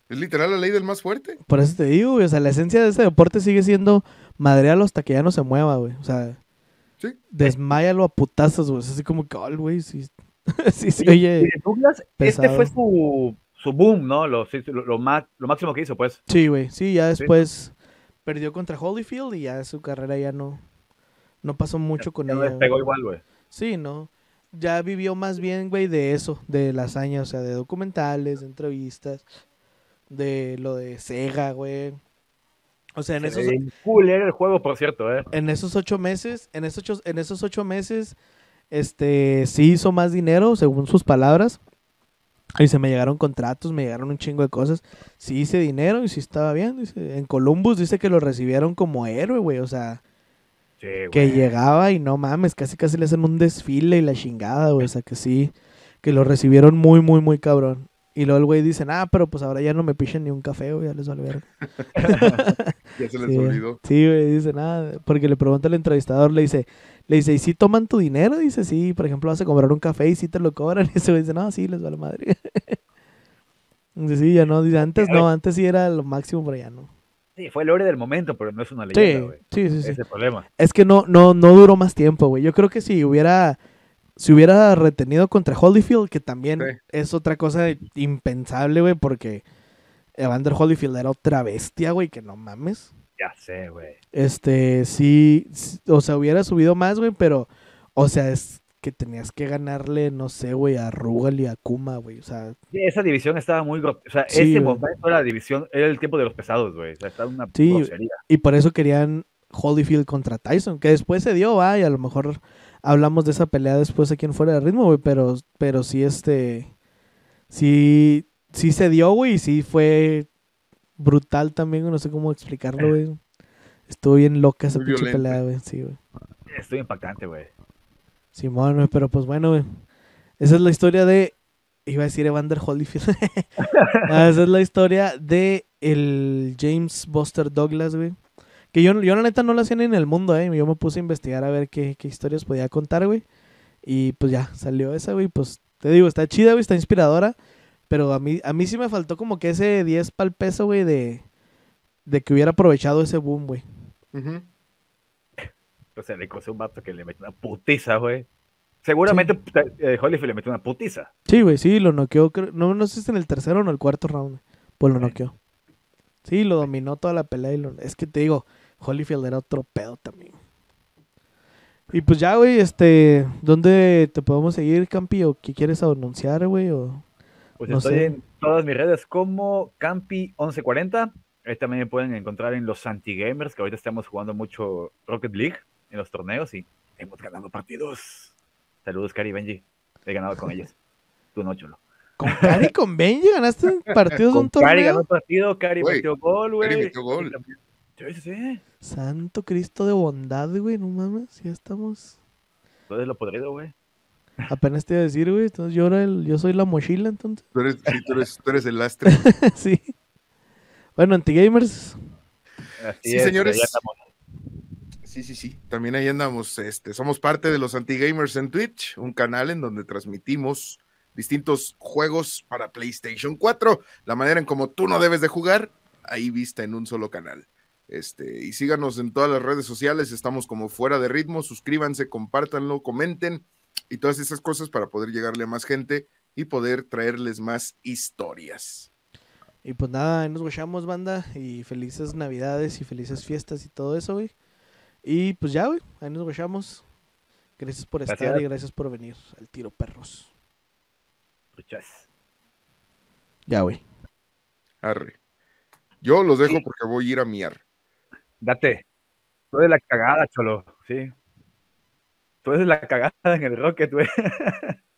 S3: Es literal la ley del más fuerte.
S2: por eso te digo, güey, o sea, la esencia de ese deporte sigue siendo madrearlo hasta que ya no se mueva, güey. O sea,
S3: Sí.
S2: desmáyalo a putazos, güey. Es así como que, "Ay, güey, sí, sí oye.
S4: y este fue su, su boom, ¿no? Lo, lo, lo ma- lo máximo que hizo, pues.
S2: Sí, güey, sí, ya después perdió contra Holyfield y ya su carrera ya no, no pasó mucho con
S4: Ya
S2: ella.
S4: despegó igual, güey.
S2: Sí, no. Ya vivió más bien, güey, de eso, de la hazaña, o sea, de documentales, de entrevistas, de lo de Sega, güey. O sea, en esos,
S4: cool era el juego, por cierto, ¿eh?
S2: en esos ocho meses, en esos ocho, en esos ocho meses, este, sí hizo más dinero, según sus palabras. Y se me llegaron contratos, me llegaron un chingo de cosas. Sí hice dinero y sí estaba bien. Dice. En Columbus dice que lo recibieron como héroe, güey. O sea,
S4: Sí,
S2: que llegaba y no mames, casi casi le hacen un desfile y la chingada, güey. O sea, que sí, que lo recibieron muy, muy, muy cabrón. Y luego el güey dice, ah, pero pues ahora ya no me pichen ni un café, güey, ya les vale verga.
S3: Ya se les
S2: Sí,
S3: olvidó.
S2: Sí, güey, dice nada. Porque le pregunta al entrevistador, le dice, le dice, ¿y si toman tu dinero? Dice, sí, por ejemplo, vas a comprar un café y si te lo cobran. Y ese güey dice, no, sí, les vale madre. Dice, sí, ya no, dice, antes no, antes sí era lo máximo, pero ya no.
S4: Sí, fue el héroe del momento, pero no es una
S2: Sí,
S4: leyenda, güey.
S2: sí, sí,
S4: Ese
S2: sí.
S4: es el problema.
S2: Es que no, no, no duró más tiempo, güey. Yo creo que si hubiera, si hubiera retenido contra Holyfield, que también
S3: Sí.
S2: es otra cosa impensable, güey, porque Evander Holyfield era otra bestia, güey, que no mames.
S4: Ya sé, güey.
S2: Este, sí, o sea, hubiera subido más, güey, pero, o sea, es que tenías que ganarle, no sé, güey, a Rugal y a Kuma, güey, o sea,
S4: Sí, esa división estaba muy... O sea,
S2: Sí,
S4: ese momento de la división era el tiempo de los pesados, güey. O sea, estaba una
S2: Sí,
S4: grosería.
S2: y por eso querían Holyfield contra Tyson, que después se dio, va, y a lo mejor hablamos de esa pelea después aquí en Fuera de Ritmo, güey, pero, pero sí, este, sí, sí se dio, güey, y sí fue brutal también, güey, no sé cómo explicarlo, güey. Estuvo bien loca esa pinche pelea, güey, sí, güey.
S4: Estoy impactante, güey.
S2: Simón, güey, pero pues bueno, güey. Esa es la historia de. Iba a decir Evander Holyfield. Esa es la historia de el James Buster Douglas, güey. Que yo, yo la neta no la hacía ni en el mundo, eh. Yo me puse a investigar a ver qué, qué historias podía contar, güey. Y pues ya, salió esa, güey. Pues te digo, está chida, güey, está inspiradora. Pero a mí, a mí sí me faltó como que ese 10 pal peso, güey, de, de que hubiera aprovechado ese boom, güey.
S4: O sea, le costó un vato que le metió una putiza, güey. Seguramente eh, Holyfield le metió una putiza.
S2: Sí, güey, sí, lo noqueó. No, no sé si es en el tercero o en el cuarto round. Pues lo noqueó. Sí, lo dominó toda la pelea. Y lo... Es que te digo, Holyfield era otro pedo también. Y pues ya, güey, este, ¿dónde te podemos seguir, Campi? ¿O qué quieres anunciar, güey? O...
S4: Pues
S2: No
S4: estoy
S2: sé.
S4: en todas mis redes como Campi1140. Ahí también me pueden encontrar en los Anti-Gamers, que ahorita estamos jugando mucho Rocket League en los torneos y hemos ganado partidos. Saludos, Cari y Benji. He ganado con ellos. Tú no, Cholo.
S2: ¿Con Cari y con Benji ganaste partidos de un
S4: Con Cari ganó
S2: torneo?
S4: partido, Cari metió gol, güey.
S3: Cari metió gol.
S4: Y también- Sí, sí, sí.
S2: Santo Cristo de bondad, güey, no mames, ya estamos.
S4: Todo es lo podrido, güey.
S2: Apenas te iba a decir, güey, entonces yo, era el, yo soy la mochila, entonces.
S3: Tú eres, sí, tú eres, tú eres el lastre.
S2: sí. Bueno, anti-gamers,
S4: Así
S3: Sí,
S4: es,
S3: señores. Sí, sí, sí. También ahí andamos. Este, somos parte de los Anti-Gamers en Twitch, un canal en donde transmitimos distintos juegos para PlayStation 4. La manera en como tú no debes de jugar, ahí vista en un solo canal. Este, y síganos en todas las redes sociales, estamos como fuera de ritmo, suscríbanse, compártanlo, comenten y todas esas cosas para poder llegarle a más gente y poder traerles más historias.
S2: Y pues nada, ahí nos guachamos, banda. Y felices navidades y felices fiestas y todo eso, güey. Y pues ya, güey, ahí nos guachamos. Gracias por estar y gracias por venir al tiro, perros.
S4: Puchas.
S2: Ya, güey.
S3: Arre. Yo los dejo porque voy a ir a miar.
S4: Date. Tú eres la cagada, Cholo. Sí. Tú eres la cagada en el Rocket, güey.